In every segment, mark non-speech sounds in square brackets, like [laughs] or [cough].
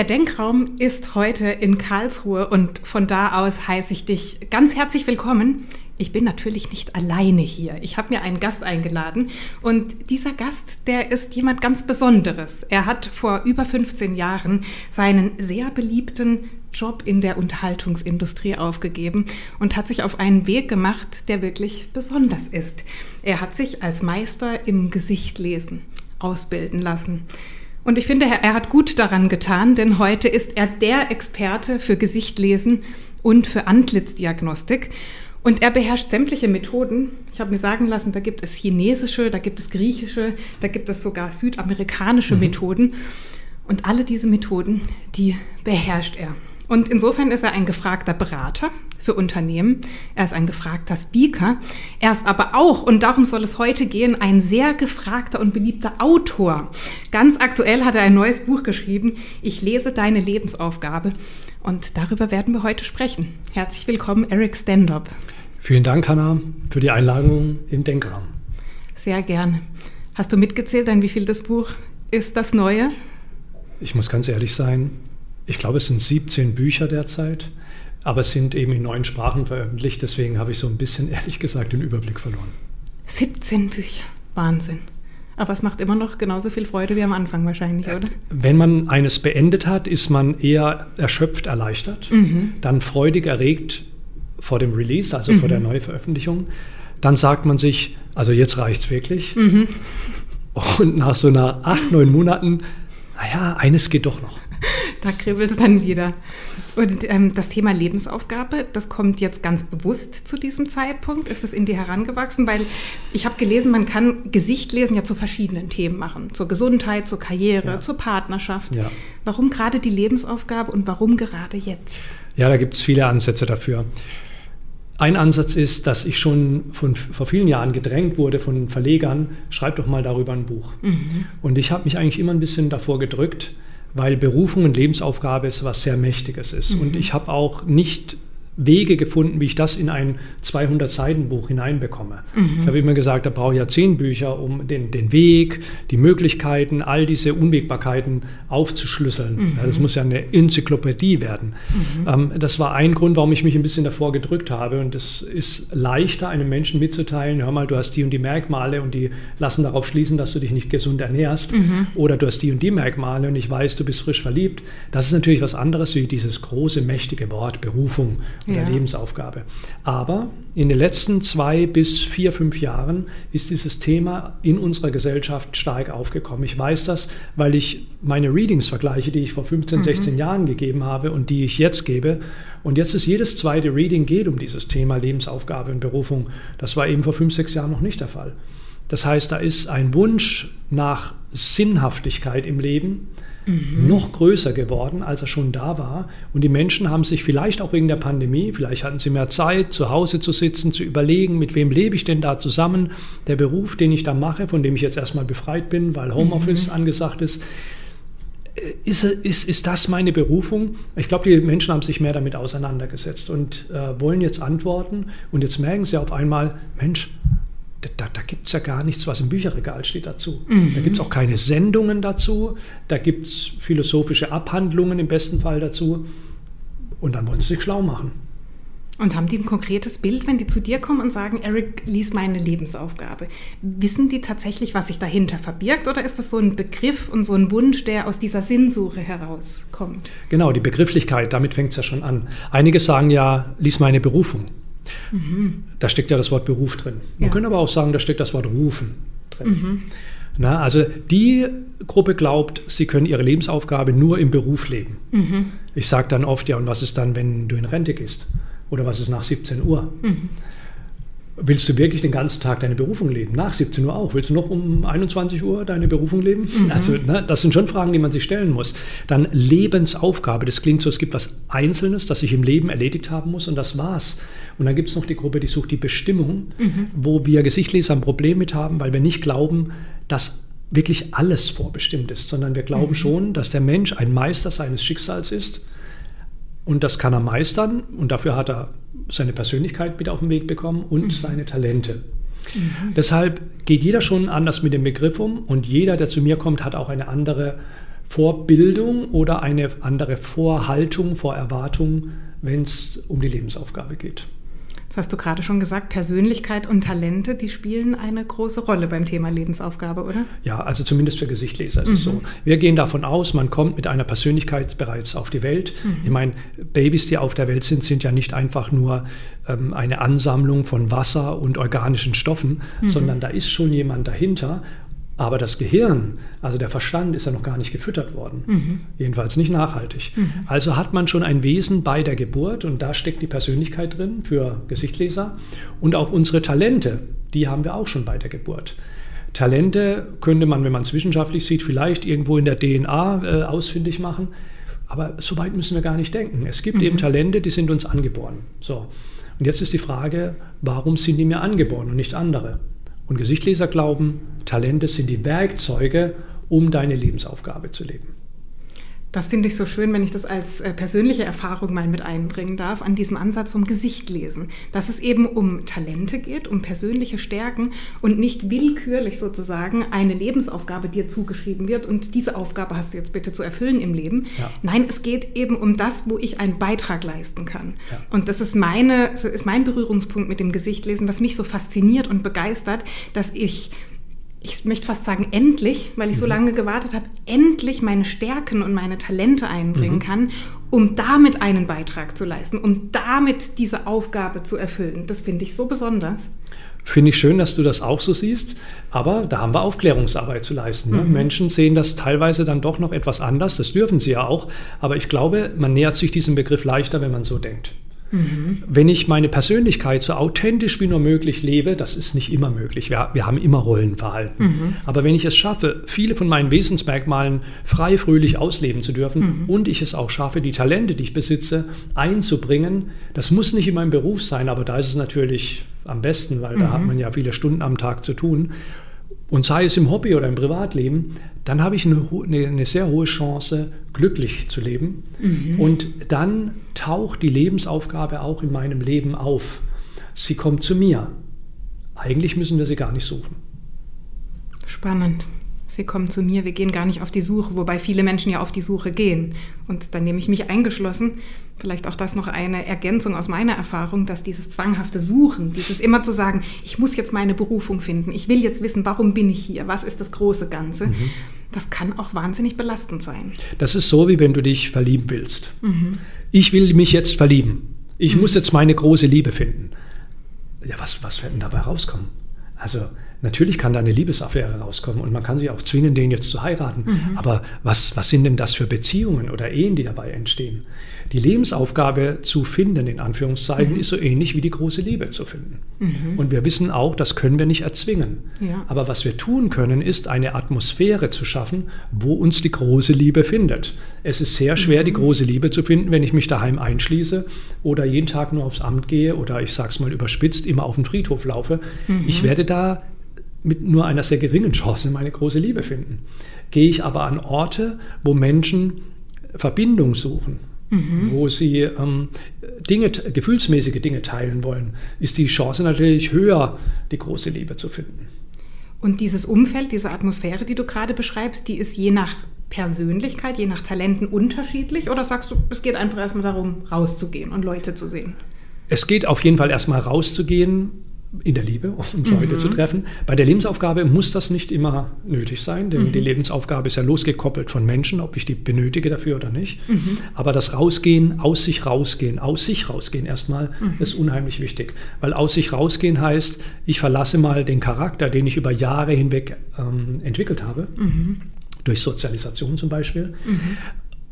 Der Denkraum ist heute in Karlsruhe und von da aus heiße ich dich ganz herzlich willkommen. Ich bin natürlich nicht alleine hier. Ich habe mir einen Gast eingeladen und dieser Gast, der ist jemand ganz Besonderes. Er hat vor über 15 Jahren seinen sehr beliebten Job in der Unterhaltungsindustrie aufgegeben und hat sich auf einen Weg gemacht, der wirklich besonders ist. Er hat sich als Meister im Gesichtlesen ausbilden lassen. Und ich finde, er hat gut daran getan, denn heute ist er der Experte für Gesichtlesen und für Antlitzdiagnostik. Und er beherrscht sämtliche Methoden. Ich habe mir sagen lassen, da gibt es chinesische, da gibt es griechische, da gibt es sogar südamerikanische mhm. Methoden. Und alle diese Methoden, die beherrscht er. Und insofern ist er ein gefragter Berater für Unternehmen. Er ist ein gefragter Speaker. Er ist aber auch, und darum soll es heute gehen, ein sehr gefragter und beliebter Autor. Ganz aktuell hat er ein neues Buch geschrieben, Ich lese deine Lebensaufgabe. Und darüber werden wir heute sprechen. Herzlich willkommen, Eric Standop. Vielen Dank, Hanna, für die Einladung im Denkraum. Sehr gerne. Hast du mitgezählt, an wie viel das Buch ist das neue? Ich muss ganz ehrlich sein, ich glaube, es sind 17 Bücher derzeit, aber es sind eben in neun Sprachen veröffentlicht. Deswegen habe ich so ein bisschen, [laughs] ehrlich gesagt, den Überblick verloren. 17 Bücher, Wahnsinn. Aber es macht immer noch genauso viel Freude wie am Anfang wahrscheinlich, oder? Wenn man eines beendet hat, ist man eher erschöpft, erleichtert, mhm. dann freudig erregt vor dem Release, also mhm. vor der mhm. Neuveröffentlichung. Dann sagt man sich, also jetzt reicht es wirklich. Mhm. [laughs] Und nach so einer acht, neun Monaten, naja, eines geht doch noch. [laughs] da kribbelt es dann wieder. Und ähm, das Thema Lebensaufgabe, das kommt jetzt ganz bewusst zu diesem Zeitpunkt. Ist es in dir herangewachsen? Weil ich habe gelesen, man kann Gesicht lesen ja zu verschiedenen Themen machen. Zur Gesundheit, zur Karriere, ja. zur Partnerschaft. Ja. Warum gerade die Lebensaufgabe und warum gerade jetzt? Ja, da gibt es viele Ansätze dafür. Ein Ansatz ist, dass ich schon von, vor vielen Jahren gedrängt wurde von Verlegern, schreib doch mal darüber ein Buch. Mhm. Und ich habe mich eigentlich immer ein bisschen davor gedrückt, weil Berufung und Lebensaufgabe ist was sehr Mächtiges ist. Mhm. Und ich habe auch nicht Wege gefunden, wie ich das in ein 200-Seiten-Buch hineinbekomme. Mhm. Ich habe immer gesagt, da brauche ich ja zehn Bücher, um den, den Weg, die Möglichkeiten, all diese Unwägbarkeiten aufzuschlüsseln. Mhm. Ja, das muss ja eine Enzyklopädie werden. Mhm. Ähm, das war ein Grund, warum ich mich ein bisschen davor gedrückt habe. Und es ist leichter, einem Menschen mitzuteilen, hör mal, du hast die und die Merkmale und die lassen darauf schließen, dass du dich nicht gesund ernährst. Mhm. Oder du hast die und die Merkmale und ich weiß, du bist frisch verliebt. Das ist natürlich was anderes wie dieses große, mächtige Wort Berufung oder ja. Lebensaufgabe. Aber in den letzten zwei bis vier, fünf Jahren ist dieses Thema in unserer Gesellschaft stark aufgekommen. Ich weiß das, weil ich meine Readings vergleiche, die ich vor 15, mhm. 16 Jahren gegeben habe und die ich jetzt gebe. Und jetzt ist jedes zweite Reading geht um dieses Thema Lebensaufgabe und Berufung. Das war eben vor fünf, sechs Jahren noch nicht der Fall. Das heißt, da ist ein Wunsch nach Sinnhaftigkeit im Leben, mhm. noch größer geworden, als er schon da war. Und die Menschen haben sich vielleicht auch wegen der Pandemie, vielleicht hatten sie mehr Zeit, zu Hause zu sitzen, zu überlegen, mit wem lebe ich denn da zusammen. Der Beruf, den ich da mache, von dem ich jetzt erstmal befreit bin, weil Homeoffice mhm. angesagt ist, äh, ist, ist, ist das meine Berufung? Ich glaube, die Menschen haben sich mehr damit auseinandergesetzt und äh, wollen jetzt antworten. Und jetzt merken sie auf einmal, Mensch, da, da gibt es ja gar nichts, was im Bücherregal steht dazu. Mhm. Da gibt es auch keine Sendungen dazu, da gibt es philosophische Abhandlungen im besten Fall dazu. Und dann wollen sie sich schlau machen. Und haben die ein konkretes Bild, wenn die zu dir kommen und sagen, Eric, lies meine Lebensaufgabe? Wissen die tatsächlich, was sich dahinter verbirgt? Oder ist das so ein Begriff und so ein Wunsch, der aus dieser Sinnsuche herauskommt? Genau, die Begrifflichkeit, damit fängt es ja schon an. Einige sagen ja, lies meine Berufung. Mhm. Da steckt ja das Wort Beruf drin. Man ja. könnte aber auch sagen, da steckt das Wort Rufen drin. Mhm. Na, also die Gruppe glaubt, sie können ihre Lebensaufgabe nur im Beruf leben. Mhm. Ich sage dann oft, ja, und was ist dann, wenn du in Rente gehst? Oder was ist nach 17 Uhr? Willst du wirklich den ganzen Tag deine Berufung leben? Nach 17 Uhr auch? Willst du noch um 21 Uhr deine Berufung leben? Mhm. Also, ne, das sind schon Fragen, die man sich stellen muss. Dann Lebensaufgabe. Das klingt so, es gibt was Einzelnes, das ich im Leben erledigt haben muss und das war's. Und dann gibt es noch die Gruppe, die sucht die Bestimmung, mhm. wo wir Gesichtleser ein Problem mit haben, weil wir nicht glauben, dass wirklich alles vorbestimmt ist, sondern wir glauben mhm. schon, dass der Mensch ein Meister seines Schicksals ist. Und das kann er meistern und dafür hat er seine Persönlichkeit mit auf den Weg bekommen und mhm. seine Talente. Mhm. Deshalb geht jeder schon anders mit dem Begriff um und jeder, der zu mir kommt, hat auch eine andere Vorbildung oder eine andere Vorhaltung, Vorerwartung, wenn es um die Lebensaufgabe geht. Das hast du gerade schon gesagt, Persönlichkeit und Talente, die spielen eine große Rolle beim Thema Lebensaufgabe, oder? Ja, also zumindest für Gesichtleser ist mhm. es so. Wir gehen davon aus, man kommt mit einer Persönlichkeit bereits auf die Welt. Mhm. Ich meine, Babys, die auf der Welt sind, sind ja nicht einfach nur ähm, eine Ansammlung von Wasser und organischen Stoffen, mhm. sondern da ist schon jemand dahinter aber das Gehirn, also der Verstand, ist ja noch gar nicht gefüttert worden. Mhm. Jedenfalls nicht nachhaltig. Mhm. Also hat man schon ein Wesen bei der Geburt und da steckt die Persönlichkeit drin für Gesichtleser. Und auch unsere Talente, die haben wir auch schon bei der Geburt. Talente könnte man, wenn man es wissenschaftlich sieht, vielleicht irgendwo in der DNA äh, ausfindig machen. Aber so weit müssen wir gar nicht denken. Es gibt mhm. eben Talente, die sind uns angeboren. So. Und jetzt ist die Frage, warum sind die mir angeboren und nicht andere? Und Gesichtleser glauben, Talente sind die Werkzeuge, um deine Lebensaufgabe zu leben. Das finde ich so schön, wenn ich das als äh, persönliche Erfahrung mal mit einbringen darf, an diesem Ansatz vom Gesicht lesen. Dass es eben um Talente geht, um persönliche Stärken und nicht willkürlich sozusagen eine Lebensaufgabe dir zugeschrieben wird und diese Aufgabe hast du jetzt bitte zu erfüllen im Leben. Ja. Nein, es geht eben um das, wo ich einen Beitrag leisten kann. Ja. Und das ist, meine, ist mein Berührungspunkt mit dem Gesicht lesen, was mich so fasziniert und begeistert, dass ich ich möchte fast sagen, endlich, weil ich so mhm. lange gewartet habe, endlich meine Stärken und meine Talente einbringen mhm. kann, um damit einen Beitrag zu leisten, um damit diese Aufgabe zu erfüllen. Das finde ich so besonders. Finde ich schön, dass du das auch so siehst, aber da haben wir Aufklärungsarbeit zu leisten. Ne? Mhm. Menschen sehen das teilweise dann doch noch etwas anders, das dürfen sie ja auch, aber ich glaube, man nähert sich diesem Begriff leichter, wenn man so denkt. Mhm. Wenn ich meine Persönlichkeit so authentisch wie nur möglich lebe, das ist nicht immer möglich. Wir, wir haben immer Rollenverhalten. Mhm. Aber wenn ich es schaffe, viele von meinen Wesensmerkmalen frei, fröhlich ausleben zu dürfen mhm. und ich es auch schaffe, die Talente, die ich besitze, einzubringen, das muss nicht in meinem Beruf sein, aber da ist es natürlich am besten, weil da hat mhm. man ja viele Stunden am Tag zu tun und sei es im Hobby oder im Privatleben, dann habe ich eine, eine, sehr hohe Chance, glücklich zu leben. Mhm. Und dann taucht die Lebensaufgabe auch in meinem Leben auf. Sie kommt zu mir. Eigentlich müssen wir sie gar nicht suchen. Spannend. Sie kommen zu mir, wir gehen gar nicht auf die Suche, wobei viele Menschen ja auf die Suche gehen. Und dann nehme ich mich eingeschlossen. Vielleicht auch das noch eine Ergänzung aus meiner Erfahrung, dass dieses zwanghafte Suchen, dieses immer zu sagen, ich muss jetzt meine Berufung finden, ich will jetzt wissen, warum bin ich hier, was ist das große Ganze, mhm. das kann auch wahnsinnig belastend sein. Das ist so, wie wenn du dich verlieben willst. Mhm. Ich will mich jetzt verlieben. Ich mhm. muss jetzt meine große Liebe finden. Ja, was, was wird denn dabei rauskommen? Also Natürlich kann da eine Liebesaffäre rauskommen und man kann sich auch zwingen, den jetzt zu heiraten. Mhm. Aber was, was sind denn das für Beziehungen oder Ehen, die dabei entstehen? Die Lebensaufgabe zu finden, in Anführungszeichen, mhm. ist so ähnlich wie die große Liebe zu finden. Mhm. Und wir wissen auch, das können wir nicht erzwingen. Ja. Aber was wir tun können, ist eine Atmosphäre zu schaffen, wo uns die große Liebe findet. Es ist sehr schwer, die mhm. große Liebe zu finden, wenn ich mich daheim einschließe oder jeden Tag nur aufs Amt gehe oder ich sage es mal überspitzt, immer auf den Friedhof laufe. Mhm. Ich werde da mit nur einer sehr geringen Chance meine große Liebe finden. Gehe ich aber an Orte, wo Menschen Verbindung suchen, mhm. wo sie ähm, Dinge, gefühlsmäßige Dinge teilen wollen, ist die Chance natürlich höher, die große Liebe zu finden. Und dieses Umfeld, diese Atmosphäre, die du gerade beschreibst, die ist je nach Persönlichkeit, je nach Talenten unterschiedlich? Oder sagst du, es geht einfach erstmal darum, rauszugehen und Leute zu sehen? Es geht auf jeden Fall erstmal rauszugehen, in der Liebe und Leute mhm. zu treffen. Bei der Lebensaufgabe muss das nicht immer nötig sein, denn mhm. die Lebensaufgabe ist ja losgekoppelt von Menschen, ob ich die benötige dafür oder nicht. Mhm. Aber das Rausgehen, aus sich rausgehen, aus sich rausgehen erstmal, mhm. ist unheimlich wichtig. Weil aus sich rausgehen heißt, ich verlasse mal den Charakter, den ich über Jahre hinweg ähm, entwickelt habe, mhm. durch Sozialisation zum Beispiel, mhm.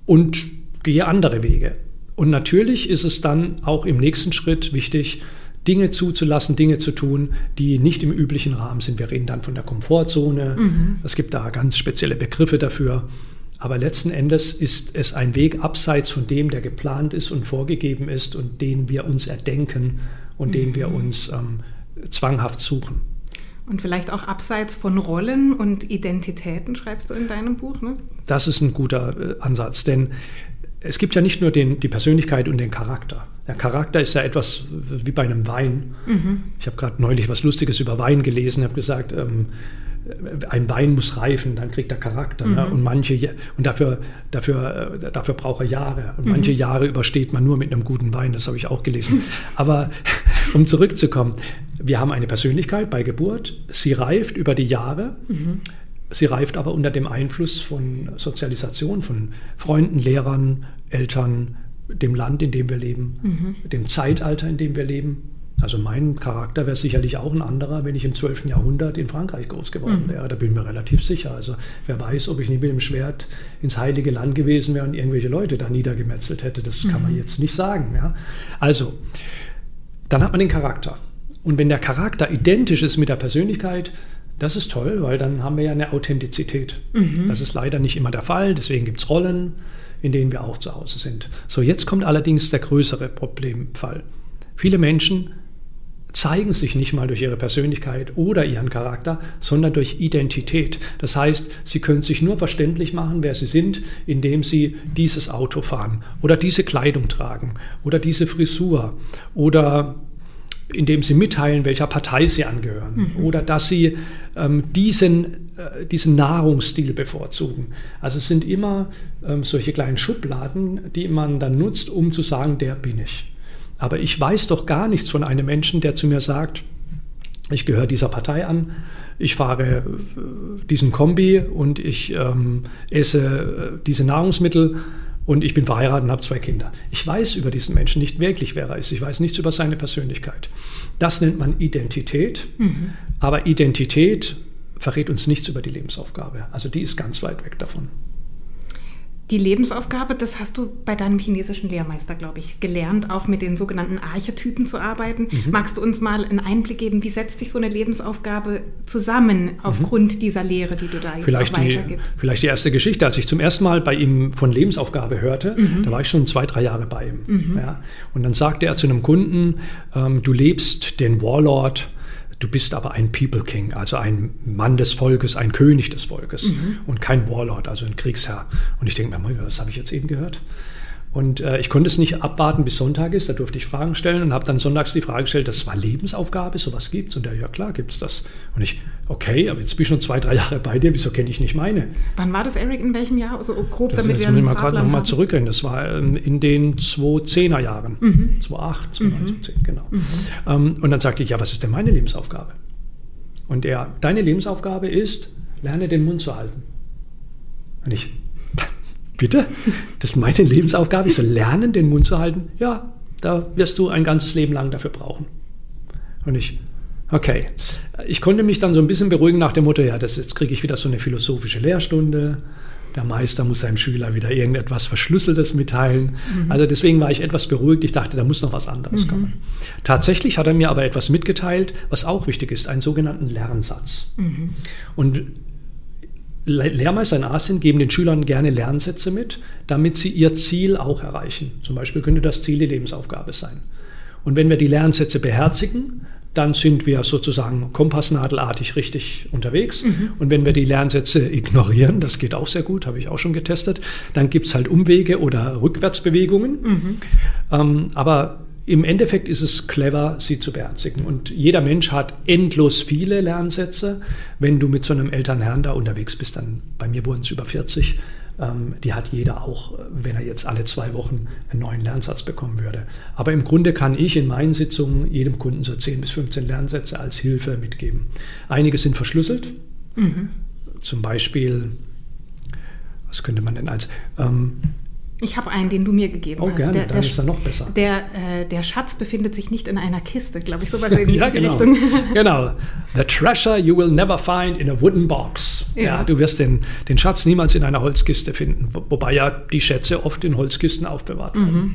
und gehe andere Wege. Und natürlich ist es dann auch im nächsten Schritt wichtig, Dinge zuzulassen, Dinge zu tun, die nicht im üblichen Rahmen sind. Wir reden dann von der Komfortzone. Mhm. Es gibt da ganz spezielle Begriffe dafür. Aber letzten Endes ist es ein Weg abseits von dem, der geplant ist und vorgegeben ist und den wir uns erdenken und mhm. den wir mhm. uns ähm, zwanghaft suchen. Und vielleicht auch abseits von Rollen und Identitäten, schreibst du in deinem Buch, ne? Das ist ein guter äh, Ansatz, denn es gibt ja nicht nur den, die Persönlichkeit und den Charakter. Der Charakter ist ja etwas wie bei einem Wein. Mhm. Ich habe gerade neulich was Lustiges über Wein gelesen, habe gesagt, ähm, ein Wein muss reifen, dann kriegt er Charakter. Ne? Mhm. Ne? Und manche und dafür, dafür, äh, dafür braucht er Jahre. Und manche mhm. Jahre übersteht man nur mit einem guten Wein, das habe ich auch gelesen. [laughs] Aber [laughs] um zurückzukommen, wir haben eine Persönlichkeit bei Geburt, sie reift über die Jahre. Mhm. Sie reift aber unter dem Einfluss von Sozialisation, von Freunden, Lehrern, Eltern, dem Land, in dem wir leben, mhm. dem Zeitalter, in dem wir leben. Also mein Charakter wäre sicherlich auch ein anderer, wenn ich im 12. Jahrhundert in Frankreich groß geworden mhm. wäre. Da bin ich mir relativ sicher. Also wer weiß, ob ich nicht mit dem Schwert ins heilige Land gewesen wäre und irgendwelche Leute da niedergemetzelt hätte. Das mhm. kann man mhm. jetzt nicht sagen. Ja? Also, dann hat man den Charakter. Und wenn der Charakter identisch ist mit der Persönlichkeit, das ist toll, weil dann haben wir ja eine Authentizität. Mhm. Das ist leider nicht immer der Fall, deswegen gibt es Rollen, in denen wir auch zu Hause sind. So, jetzt kommt allerdings der größere Problemfall. Viele Menschen zeigen sich nicht mal durch ihre Persönlichkeit oder ihren Charakter, sondern durch Identität. Das heißt, sie können sich nur verständlich machen, wer sie sind, indem sie dieses Auto fahren oder diese Kleidung tragen oder diese Frisur oder indem sie mitteilen, welcher Partei sie angehören mhm. oder dass sie ähm, diesen, äh, diesen Nahrungsstil bevorzugen. Also es sind immer ähm, solche kleinen Schubladen, die man dann nutzt, um zu sagen, der bin ich. Aber ich weiß doch gar nichts von einem Menschen, der zu mir sagt, ich gehöre dieser Partei an, ich fahre äh, diesen Kombi und ich ähm, esse äh, diese Nahrungsmittel und ich bin verheiratet und habe zwei Kinder. Ich weiß über diesen Menschen nicht wirklich, wer er ist. Ich weiß nichts über seine Persönlichkeit. Das nennt man Identität. Mhm. Aber Identität verrät uns nichts über die Lebensaufgabe. Also die ist ganz weit weg davon. Die Lebensaufgabe, das hast du bei deinem chinesischen Lehrmeister, glaube ich, gelernt, auch mit den sogenannten Archetypen zu arbeiten. Mhm. Magst du uns mal einen Einblick geben, wie setzt sich so eine Lebensaufgabe zusammen aufgrund mhm. dieser Lehre, die du da jetzt vielleicht weitergibst? Die, vielleicht die erste Geschichte, als ich zum ersten Mal bei ihm von Lebensaufgabe hörte, mhm. da war ich schon zwei, drei Jahre bei ihm. Mhm. Ja. Und dann sagte er zu einem Kunden, ähm, du lebst den Warlord Du bist aber ein People King, also ein Mann des Volkes, ein König des Volkes mhm. und kein Warlord, also ein Kriegsherr. Und ich denke mir, was habe ich jetzt eben gehört? Und äh, ich konnte es nicht abwarten, bis Sonntag ist. Da durfte ich Fragen stellen und habe dann sonntags die Frage gestellt, das war Lebensaufgabe, sowas gibt es? Und der, ja klar, gibt es das. Und ich, okay, aber jetzt bin ich schon zwei, drei Jahre bei dir, wieso kenne ich nicht meine? Wann war das, Eric, in welchem Jahr? Also grob, das, damit wir müssen wir gerade nochmal zurückrennen. Das war ähm, in den 2010er Jahren. Mhm. 2008, 2009, mhm. 2010, genau. Mhm. Ähm, und dann sagte ich, ja, was ist denn meine Lebensaufgabe? Und er, deine Lebensaufgabe ist, lerne den Mund zu halten. Und ich, bitte? Das ist meine Lebensaufgabe. Ich soll lernen, den Mund zu halten. Ja, da wirst du ein ganzes Leben lang dafür brauchen. Und ich, okay. Ich konnte mich dann so ein bisschen beruhigen nach dem Motto, ja, das, jetzt kriege ich wieder so eine philosophische Lehrstunde. Der Meister muss seinem Schüler wieder irgendetwas Verschlüsseltes mitteilen. Mhm. Also deswegen war ich etwas beruhigt. Ich dachte, da muss noch was anderes mhm. kommen. Tatsächlich hat er mir aber etwas mitgeteilt, was auch wichtig ist, einen sogenannten Lernsatz. Mhm. Und Lehrmeister in Asien geben den Schülern gerne Lernsätze mit, damit sie ihr Ziel auch erreichen. Zum Beispiel könnte das Ziel die Lebensaufgabe sein. Und wenn wir die Lernsätze beherzigen, dann sind wir sozusagen kompassnadelartig richtig unterwegs. Mhm. Und wenn wir die Lernsätze ignorieren, das geht auch sehr gut, habe ich auch schon getestet, dann gibt es halt Umwege oder Rückwärtsbewegungen. Mhm. Ähm, aber im Endeffekt ist es clever, sie zu beherzigen. Und jeder Mensch hat endlos viele Lernsätze. Wenn du mit so einem Elternherrn da unterwegs bist, dann bei mir wurden es über 40, ähm, die hat jeder auch, wenn er jetzt alle zwei Wochen einen neuen Lernsatz bekommen würde. Aber im Grunde kann ich in meinen Sitzungen jedem Kunden so 10 bis 15 Lernsätze als Hilfe mitgeben. Einige sind verschlüsselt. Mhm. Zum Beispiel, was könnte man denn als... Ähm, ich habe einen, den du mir gegeben oh, hast. Gerne, der, dann ist er noch besser. Der, äh, der Schatz befindet sich nicht in einer Kiste, glaube ich, sowas in [laughs] ja, genau. Richtung. [laughs] genau. The treasure you will never find in a wooden box. Ja, ja du wirst den, den Schatz niemals in einer Holzkiste finden, wobei ja die Schätze oft in Holzkisten aufbewahrt werden. Mhm.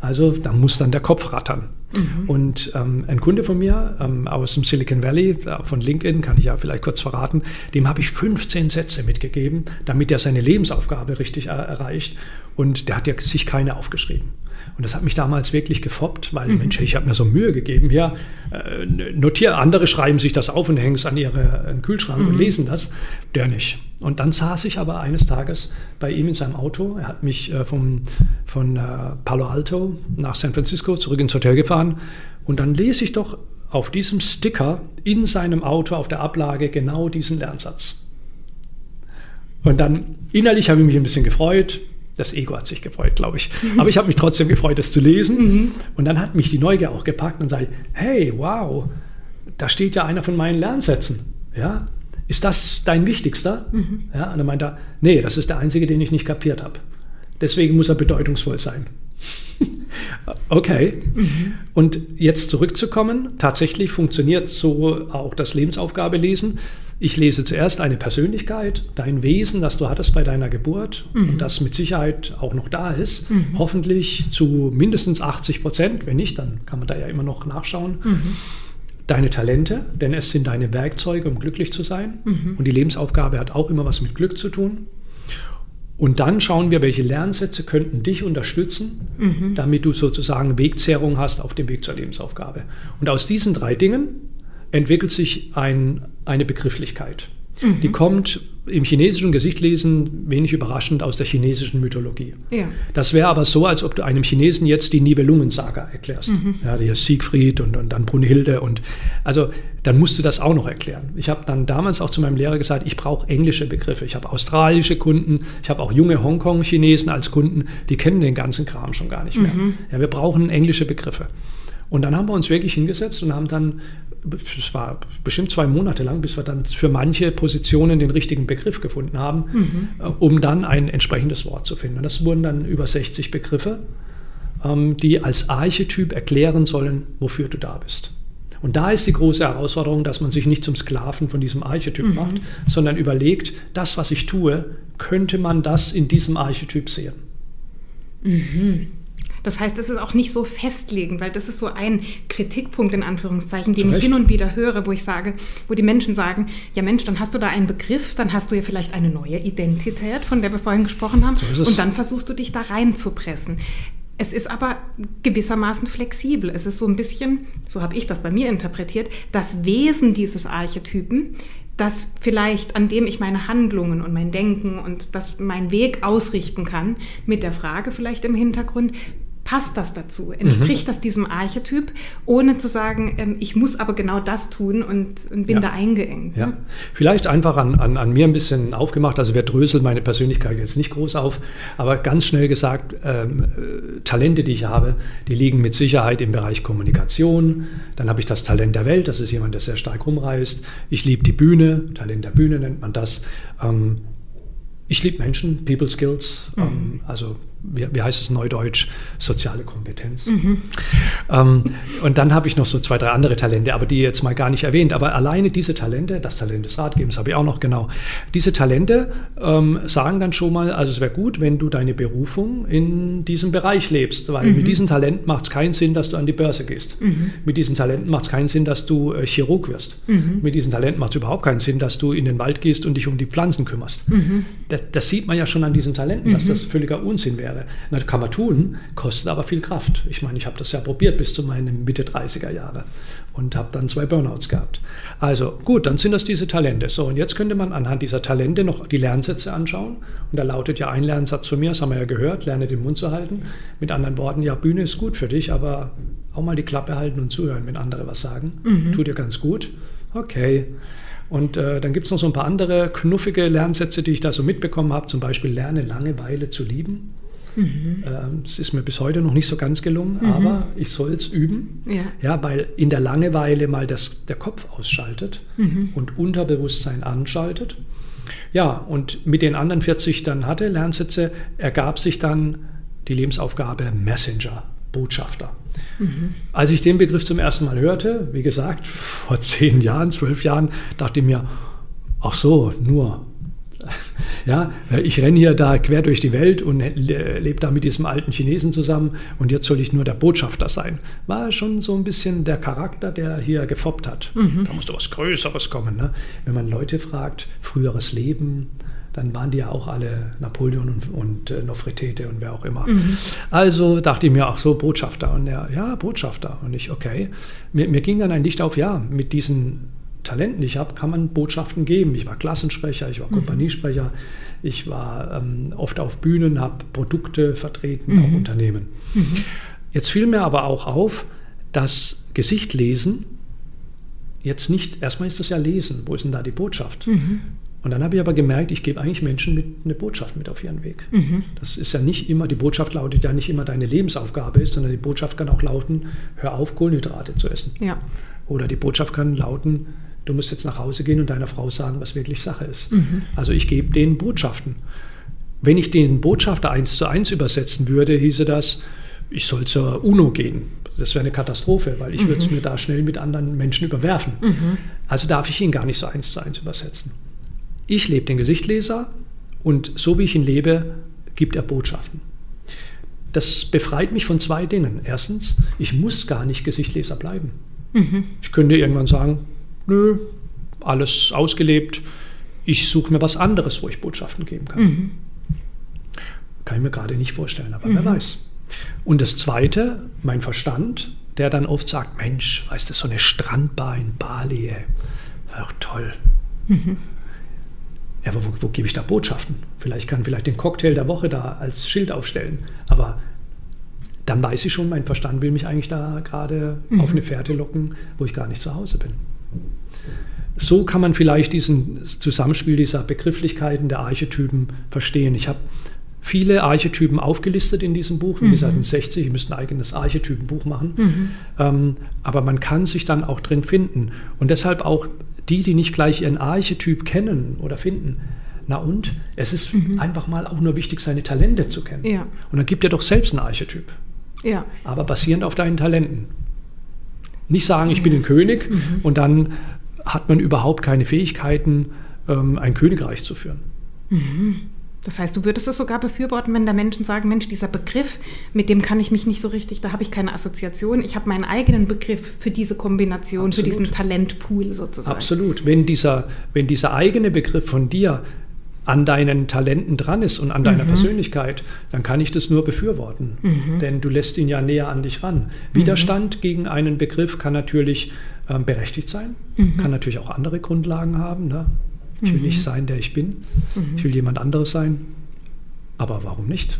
Also da muss dann der Kopf rattern. Mhm. Und ähm, ein Kunde von mir ähm, aus dem Silicon Valley, äh, von LinkedIn, kann ich ja vielleicht kurz verraten, dem habe ich 15 Sätze mitgegeben, damit er seine Lebensaufgabe richtig er erreicht. Und der hat ja sich keine aufgeschrieben. Und das hat mich damals wirklich gefoppt, weil, mhm. Mensch, ich habe mir so Mühe gegeben, ja, äh, notiere, andere schreiben sich das auf und hängen es an ihren Kühlschrank mhm. und lesen das, der nicht. Und dann saß ich aber eines Tages bei ihm in seinem Auto. Er hat mich äh, vom, von äh, Palo Alto nach San Francisco zurück ins Hotel gefahren. Und dann lese ich doch auf diesem Sticker in seinem Auto auf der Ablage genau diesen Lernsatz. Und dann innerlich habe ich mich ein bisschen gefreut. Das Ego hat sich gefreut, glaube ich. Aber ich habe mich trotzdem gefreut, das zu lesen. Mhm. Und dann hat mich die Neugier auch gepackt und sage, hey, wow, da steht ja einer von meinen Lernsätzen. Ja? Ist das dein wichtigster? Mhm. Ja? Und dann er, nee, das ist der einzige, den ich nicht kapiert habe. Deswegen muss er bedeutungsvoll sein. [laughs] okay. Mhm. Und jetzt zurückzukommen, tatsächlich funktioniert so auch das Lebensaufgabe lesen. Ich lese zuerst eine Persönlichkeit, dein Wesen, das du hattest bei deiner Geburt mhm. und das mit Sicherheit auch noch da ist. Mhm. Hoffentlich zu mindestens 80 Prozent. Wenn nicht, dann kann man da ja immer noch nachschauen. Mhm. Deine Talente, denn es sind deine Werkzeuge, um glücklich zu sein. Mhm. Und die Lebensaufgabe hat auch immer was mit Glück zu tun. Und dann schauen wir, welche Lernsätze könnten dich unterstützen, mhm. damit du sozusagen Wegzehrung hast auf dem Weg zur Lebensaufgabe. Und aus diesen drei Dingen entwickelt sich ein, eine Begrifflichkeit. Mhm. Die kommt im chinesischen Gesichtlesen wenig überraschend aus der chinesischen Mythologie. Ja. Das wäre aber so, als ob du einem Chinesen jetzt die Nibelungensaga erklärst. Mhm. Ja, hier Siegfried und, und dann Brunhilde und also dann musst du das auch noch erklären. Ich habe dann damals auch zu meinem Lehrer gesagt, ich brauche englische Begriffe. Ich habe australische Kunden, ich habe auch junge Hongkong-Chinesen als Kunden, die kennen den ganzen Kram schon gar nicht mehr. Mhm. Ja, wir brauchen englische Begriffe. Und dann haben wir uns wirklich hingesetzt und haben dann es war bestimmt zwei Monate lang, bis wir dann für manche Positionen den richtigen Begriff gefunden haben, mhm. Äh, um dann ein entsprechendes Wort zu finden. Und das wurden dann über 60 Begriffe, ähm, die als Archetyp erklären sollen, wofür du da bist. Und da ist die große Herausforderung, dass man sich nicht zum Sklaven von diesem Archetyp mhm. macht, sondern überlegt, das, was ich tue, könnte man das in diesem Archetyp sehen. Mhm. Das heißt, es ist auch nicht so festlegend, weil das ist so ein Kritikpunkt in Anführungszeichen, den ich hin und wieder höre, wo ich sage, wo die Menschen sagen, ja Mensch, dann hast du da einen Begriff, dann hast du ja vielleicht eine neue Identität, von der wir vorhin gesprochen haben, so und dann versuchst du dich da reinzupressen. Es ist aber gewissermaßen flexibel. Es ist so ein bisschen, so habe ich das bei mir interpretiert, das Wesen dieses Archetypen, das vielleicht, an dem ich meine Handlungen und mein Denken und das meinen Weg ausrichten kann, mit der Frage vielleicht im Hintergrund, passt das dazu? Entspricht mhm. das diesem Archetyp, ohne zu sagen, ähm, ich muss aber genau das tun und, und bin ja. da eingeengt? Ja. Ne? Vielleicht einfach an, an, an, mir ein bisschen aufgemacht. Also wir dröseln meine Persönlichkeit jetzt nicht groß auf, aber ganz schnell gesagt, ähm, äh, Talente, die ich habe, die liegen mit Sicherheit im Bereich Kommunikation. Dann habe ich das Talent der Welt, das ist jemand, der sehr stark rumreist. Ich liebe die Bühne, Talent der Bühne nennt man das. Ähm, ich liebe Menschen, People Skills, mhm. ähm, also wie, wie, heißt es neudeutsch, soziale Kompetenz. Mhm. Ähm, und dann habe ich noch so zwei, drei andere Talente, aber die jetzt mal gar nicht erwähnt. Aber alleine diese Talente, das Talent des Ratgebens habe ich auch noch genau, diese Talente ähm, sagen dann schon mal, also es wäre gut, wenn du deine Berufung in diesem Bereich lebst, weil mhm. mit diesem Talent macht es keinen Sinn, dass du an die Börse gehst. Mhm. Mit diesen Talenten macht es keinen Sinn, dass du äh, Chirurg wirst. Mhm. Mit diesen Talenten macht es überhaupt keinen Sinn, dass du in den Wald gehst und dich um die Pflanzen kümmerst. Mhm. Das, das, sieht man ja schon an diesen Talenten, dass mhm. das völliger Unsinn wäre wäre. Das kann man tun, kostet aber viel Kraft. Ich meine, ich habe das ja probiert bis zu meinen Mitte 30er Jahre und habe dann zwei Burnouts gehabt. Also gut, dann sind das diese Talente. So, und jetzt könnte man anhand dieser Talente noch die Lernsätze anschauen. Und da lautet ja ein Lernsatz von mir, das haben wir ja gehört, lerne den Mund zu halten. Mit anderen Worten, ja, Bühne ist gut für dich, aber auch mal die Klappe halten und zuhören, wenn andere was sagen. Mhm. Tut dir ganz gut. Okay. Und äh, dann gibt es noch so ein paar andere knuffige Lernsätze, die ich da so mitbekommen habe. Zum Beispiel lerne Langeweile zu lieben. Mhm. Es ist mir bis heute noch nicht so ganz gelungen, mhm. aber ich soll es üben, ja. ja. weil in der Langeweile mal das, der Kopf ausschaltet mhm. und Unterbewusstsein anschaltet. Ja, und mit den anderen 40 dann hatte Lernsätze ergab sich dann die Lebensaufgabe Messenger, Botschafter. Mhm. Als ich den Begriff zum ersten Mal hörte, wie gesagt, [laughs] vor zehn Jahren, zwölf Jahren, dachte ich mir, ach so, nur [laughs] ja, ich renne hier da quer durch die Welt und lebe da mit diesem alten Chinesen zusammen und jetzt soll ich nur der Botschafter sein. War schon so ein bisschen der Charakter, der hier gefoppt hat. Mhm. Da musste was Größeres kommen. Ne? Wenn man Leute fragt, früheres Leben, dann waren die ja auch alle Napoleon und, und äh, Nofretete und wer auch immer. Mhm. Also dachte ich mir, ach so, Botschafter. Und er, ja, Botschafter. Und ich, okay. Mir, mir ging dann ein Licht auf, ja, mit diesen Talenten, die ich habe, kann man Botschaften geben. Ich war Klassensprecher, ich war mhm. Kompaniesprecher, ich war ähm, oft auf Bühnen, habe Produkte vertreten, mhm. auch Unternehmen. Mhm. Jetzt fiel mir aber auch auf, dass Gesicht lesen jetzt nicht, erstmal ist das ja Lesen, wo ist denn da die Botschaft? Mhm. Und dann habe ich aber gemerkt, ich gebe eigentlich Menschen mit eine Botschaft mit auf ihren Weg. Mhm. Das ist ja nicht immer, die Botschaft lautet ja nicht immer deine Lebensaufgabe ist, sondern die Botschaft kann auch lauten, hör auf, Kohlenhydrate zu essen. Ja. Oder die Botschaft kann lauten, du musst jetzt nach Hause gehen und deiner Frau sagen, was wirklich Sache ist. Mhm. Also ich gebe denen Botschaften. Wenn ich den Botschafter eins zu eins übersetzen würde, hieße das, ich soll zur UNO gehen. Das wäre eine Katastrophe, weil ich mhm. würde es mir da schnell mit anderen Menschen überwerfen. Mhm. Also darf ich ihn gar nicht so eins zu eins übersetzen. Ich lebe den Gesichtleser und so wie ich ihn lebe, gibt er Botschaften. Das befreit mich von zwei Dingen. Erstens, ich muss gar nicht Gesichtleser bleiben. Mhm. Ich könnte irgendwann sagen, nö, alles ausgelebt, ich suche mir was anderes, wo ich Botschaften geben kann. Mhm. Kann ich mir gerade nicht vorstellen, aber mhm. wer weiß. Und das Zweite, mein Verstand, der dann oft sagt, Mensch, weißt du, so eine Strandbar in Bali, ey, ach toll. Mhm. Ja, aber wo, wo, gebe ich da Botschaften? Vielleicht kann vielleicht den Cocktail der Woche da als Schild aufstellen. Aber dann weiß ich schon, mein Verstand will mich eigentlich da gerade mhm. auf eine Fährte locken, wo ich gar nicht zu Hause bin. So kann man vielleicht diesen Zusammenspiel dieser Begrifflichkeiten der Archetypen verstehen. Ich habe viele Archetypen aufgelistet in diesem Buch. Wie mhm. gesagt, in 60, ich müsste ein eigenes Archetypenbuch machen. Mhm. Ähm, aber man kann sich dann auch drin finden. Und deshalb auch die, die nicht gleich ihren Archetyp kennen oder finden, na und? Es ist mhm. einfach mal auch nur wichtig, seine Talente zu kennen. Ja. Und dann gibt er doch selbst einen Archetyp. Ja. Aber basierend auf deinen Talenten. Nicht sagen, ich bin ein König mhm. und dann hat man überhaupt keine Fähigkeiten, ähm, ein Königreich zu führen. Mhm. Das heißt, du würdest es sogar befürworten, wenn da Menschen sagen, Mensch, dieser Begriff, mit dem kann ich mich nicht so richtig, da habe ich keine Assoziation. Ich habe meinen eigenen Begriff für diese Kombination, Absolut. für diesen Talentpool sozusagen. Absolut. Wenn dieser, wenn dieser eigene Begriff von dir an deinen Talenten dran ist und an deiner mhm. Persönlichkeit, dann kann ich das nur befürworten. Mhm. Denn du lässt ihn ja näher an dich ran. Mhm. Widerstand gegen einen Begriff kann natürlich ähm, berechtigt sein, mhm. kann natürlich auch andere Grundlagen haben. Ne? Ich will mhm. nicht sein, der ich bin. Mhm. Ich will jemand anderes sein. Aber warum nicht?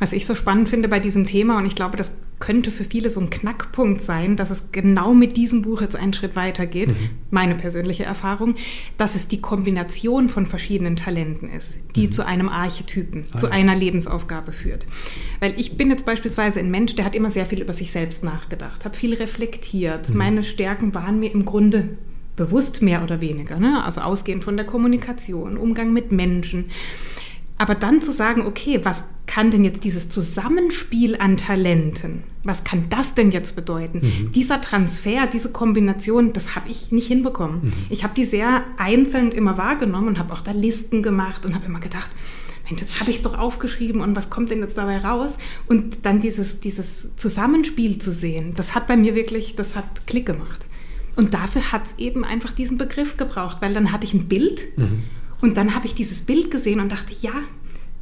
Was ich so spannend finde bei diesem Thema, und ich glaube, das könnte für viele so ein Knackpunkt sein, dass es genau mit diesem Buch jetzt einen Schritt weitergeht, mhm. meine persönliche Erfahrung, dass es die Kombination von verschiedenen Talenten ist, die mhm. zu einem Archetypen, ah, zu ja. einer Lebensaufgabe führt. Weil ich bin jetzt beispielsweise ein Mensch, der hat immer sehr viel über sich selbst nachgedacht, habe viel reflektiert. Mhm. Meine Stärken waren mir im Grunde bewusst mehr oder weniger, ne? also ausgehend von der Kommunikation, Umgang mit Menschen. Aber dann zu sagen, okay, was kann denn jetzt dieses Zusammenspiel an Talenten, was kann das denn jetzt bedeuten? Mhm. Dieser Transfer, diese Kombination, das habe ich nicht hinbekommen. Mhm. Ich habe die sehr einzeln immer wahrgenommen und habe auch da Listen gemacht und habe immer gedacht, Mensch, jetzt habe ich es doch aufgeschrieben und was kommt denn jetzt dabei raus? Und dann dieses, dieses Zusammenspiel zu sehen, das hat bei mir wirklich, das hat Klick gemacht. Und dafür hat es eben einfach diesen Begriff gebraucht, weil dann hatte ich ein Bild mhm. Und dann habe ich dieses Bild gesehen und dachte, ja,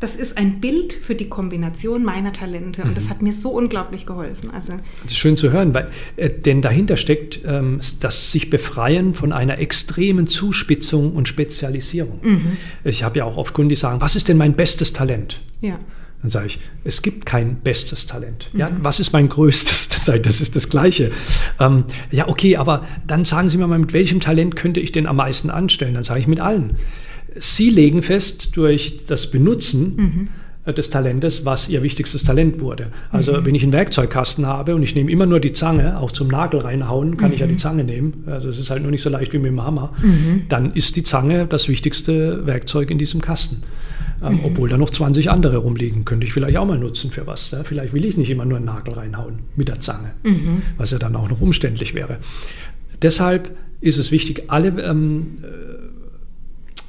das ist ein Bild für die Kombination meiner Talente und mhm. das hat mir so unglaublich geholfen. Also das ist schön zu hören, weil äh, denn dahinter steckt ähm, das sich befreien von einer extremen Zuspitzung und Spezialisierung. Mhm. Ich habe ja auch oft Kunden, die sagen, was ist denn mein bestes Talent? Ja. Dann sage ich, es gibt kein bestes Talent. Ja, mhm. was ist mein größtes? [laughs] Das ist das Gleiche. Ähm, ja, okay, aber dann sagen Sie mir mal, mit welchem Talent könnte ich denn am meisten anstellen? Dann sage ich mit allen. Sie legen fest durch das Benutzen mhm des Talentes, was ihr wichtigstes Talent wurde. Also mhm. wenn ich einen Werkzeugkasten habe und ich nehme immer nur die Zange, auch zum Nagel reinhauen, kann mhm. ich ja die mhm. Zange nehmen. Also es ist halt nur nicht so leicht wie mit dem Hammer. Mhm. Dann ist die Zange das wichtigste Werkzeug in diesem Kasten. Ähm, mhm. Obwohl da noch 20 andere rumliegen, könnte ich vielleicht auch mal nutzen für was. Ja? Vielleicht will ich nicht immer nur einen Nagel reinhauen mit der Zange, was ja dann auch noch umständlich wäre. Deshalb ist es wichtig, alle, ähm, äh,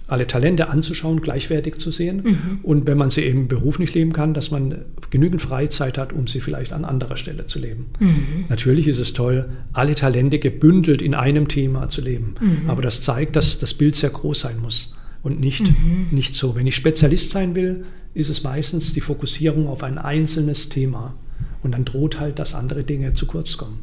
alle Talente anzuschauen, gleichwertig zu sehen. Mhm. Und wenn man sie eben beruflich leben kann, dass man genügend Freizeit hat, um sie vielleicht an anderer Stelle zu leben. Mhm. Natürlich ist es toll, alle Talente gebündelt in einem Thema zu leben. Mhm. Aber das zeigt, dass das Bild sehr groß sein muss und nicht, mhm. nicht so. Wenn ich Spezialist sein will, ist es meistens die Fokussierung auf ein einzelnes Thema. Und dann droht halt, dass andere Dinge zu kurz kommen.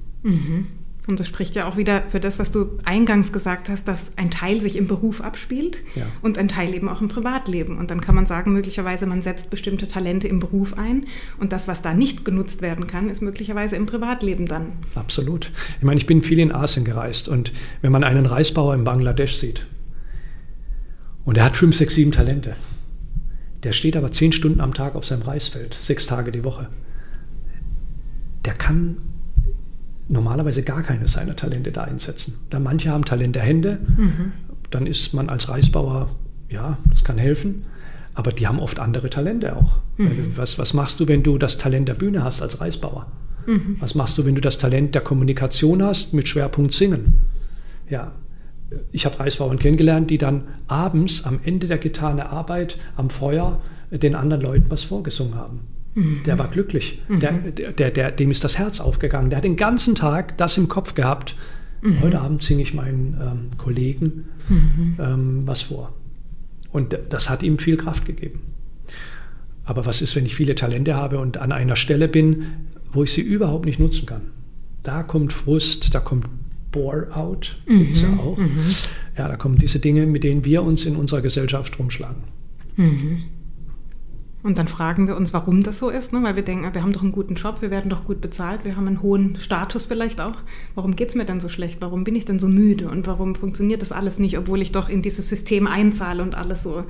Und das spricht ja auch wieder für das, was du eingangs gesagt hast, dass ein Teil sich im Beruf abspielt ja. und ein Teil eben auch im Privatleben. Und dann kann man sagen, möglicherweise man setzt bestimmte Talente im Beruf ein und das, was da nicht genutzt werden kann, ist möglicherweise im Privatleben dann. Absolut. Ich meine, ich bin viel in Asien gereist und wenn man einen Reisbauer in Bangladesch sieht und er hat fünf, sechs, sieben Talente, der steht aber zehn Stunden am Tag auf seinem Reisfeld, sechs Tage die Woche. Der kann normalerweise gar keine seiner Talente da einsetzen. Da manche haben Talent der Hände, mhm. dann ist man als Reisbauer, ja, das kann helfen, aber die haben oft andere Talente auch. Mhm. Was, was machst du, wenn du das Talent der Bühne hast als Reisbauer? Mhm. Was machst du, wenn du das Talent der Kommunikation hast mit Schwerpunkt Singen? Ja, ich habe Reisbauern kennengelernt, die dann abends am Ende der getane Arbeit am Feuer den anderen Leuten was vorgesungen haben. Mhm. Der war glücklich. Mhm. Der, der, der, dem ist das Herz aufgegangen. Der hat den ganzen Tag das im Kopf gehabt. Mhm. Heute Abend singe ich meinen ähm, Kollegen mhm. ähm, was vor. Und das hat ihm viel Kraft gegeben. Aber was ist, wenn ich viele Talente habe und an einer Stelle bin, wo ich sie überhaupt nicht nutzen kann? Da kommt Frust, da kommt Bore-out, gibt es ja auch. Mhm. Ja, da kommen diese Dinge, mit denen wir uns in unserer Gesellschaft rumschlagen. Mhm. Und dann fragen wir uns, warum das so ist, ne? weil wir denken, wir haben doch einen guten Job, wir werden doch gut bezahlt, wir haben einen hohen Status vielleicht auch. Warum geht es mir denn so schlecht? Warum bin ich denn so müde? Und warum funktioniert das alles nicht, obwohl ich doch in dieses System einzahle und alles so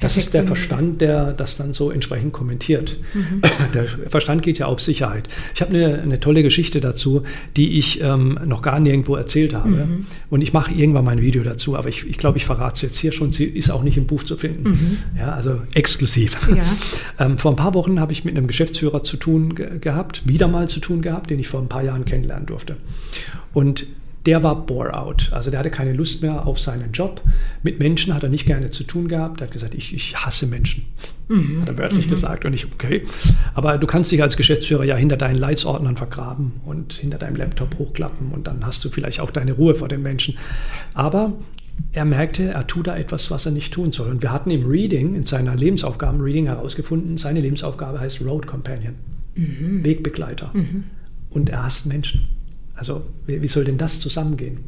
das ist der Verstand, der das dann so entsprechend kommentiert. Mhm. Der Verstand geht ja auf Sicherheit. Ich habe eine, eine tolle Geschichte dazu, die ich ähm, noch gar nirgendwo erzählt habe. Mhm. Und ich mache irgendwann mal ein Video dazu, aber ich, ich glaube, ich verrate es jetzt hier schon. Sie ist auch nicht im Buch zu finden. Mhm. Ja, also exklusiv. Ja. [laughs] ähm, vor ein paar Wochen habe ich mit einem Geschäftsführer zu tun ge gehabt, wieder mal zu tun gehabt, den ich vor ein paar Jahren kennenlernen durfte. Und der war bore out. Also der hatte keine Lust mehr auf seinen Job. Mit Menschen hat er nicht gerne zu tun gehabt. Er hat gesagt, ich, ich hasse Menschen. Mhm. Hat er wörtlich mhm. gesagt. Und ich, okay. Aber du kannst dich als Geschäftsführer ja hinter deinen Leitsordnern vergraben und hinter deinem Laptop hochklappen und dann hast du vielleicht auch deine Ruhe vor den Menschen. Aber er merkte, er tut da etwas, was er nicht tun soll. Und wir hatten im Reading, in seiner Lebensaufgaben-Reading herausgefunden, seine Lebensaufgabe heißt Road Companion, mhm. Wegbegleiter. Mhm. Und er hasst Menschen. Also wie, wie soll denn das zusammengehen?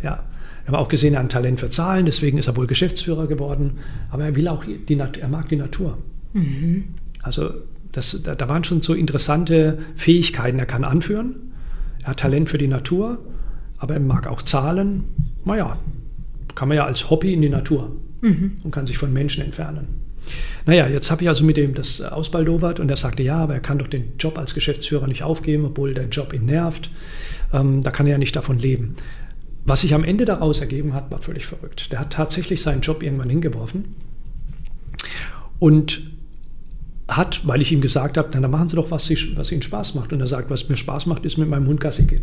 Ja, wir haben auch gesehen, er hat ein Talent für Zahlen, deswegen ist er wohl Geschäftsführer geworden. Aber er will auch die, er mag die Natur. Mhm. Also das, da, da, waren schon so interessante Fähigkeiten. Er kann anführen, er hat Talent für die Natur, aber er mag auch Zahlen. Naja, kann man ja als Hobby in die Natur mhm. und kann sich von Menschen entfernen. Naja, jetzt habe ich also mit dem das ausbaldowert und er sagte, ja, aber er kann doch den Job als Geschäftsführer nicht aufgeben, obwohl der Job ihn nervt. Ähm, da kann er ja nicht davon leben. Was sich am Ende daraus ergeben hat, war völlig verrückt. Der hat tatsächlich seinen Job irgendwann hingeworfen und hat, weil ich ihm gesagt habe, dann machen Sie doch, was, was Ihnen Spaß macht. Und er sagt, was mir Spaß macht, ist mit meinem Hund Gassi gehen.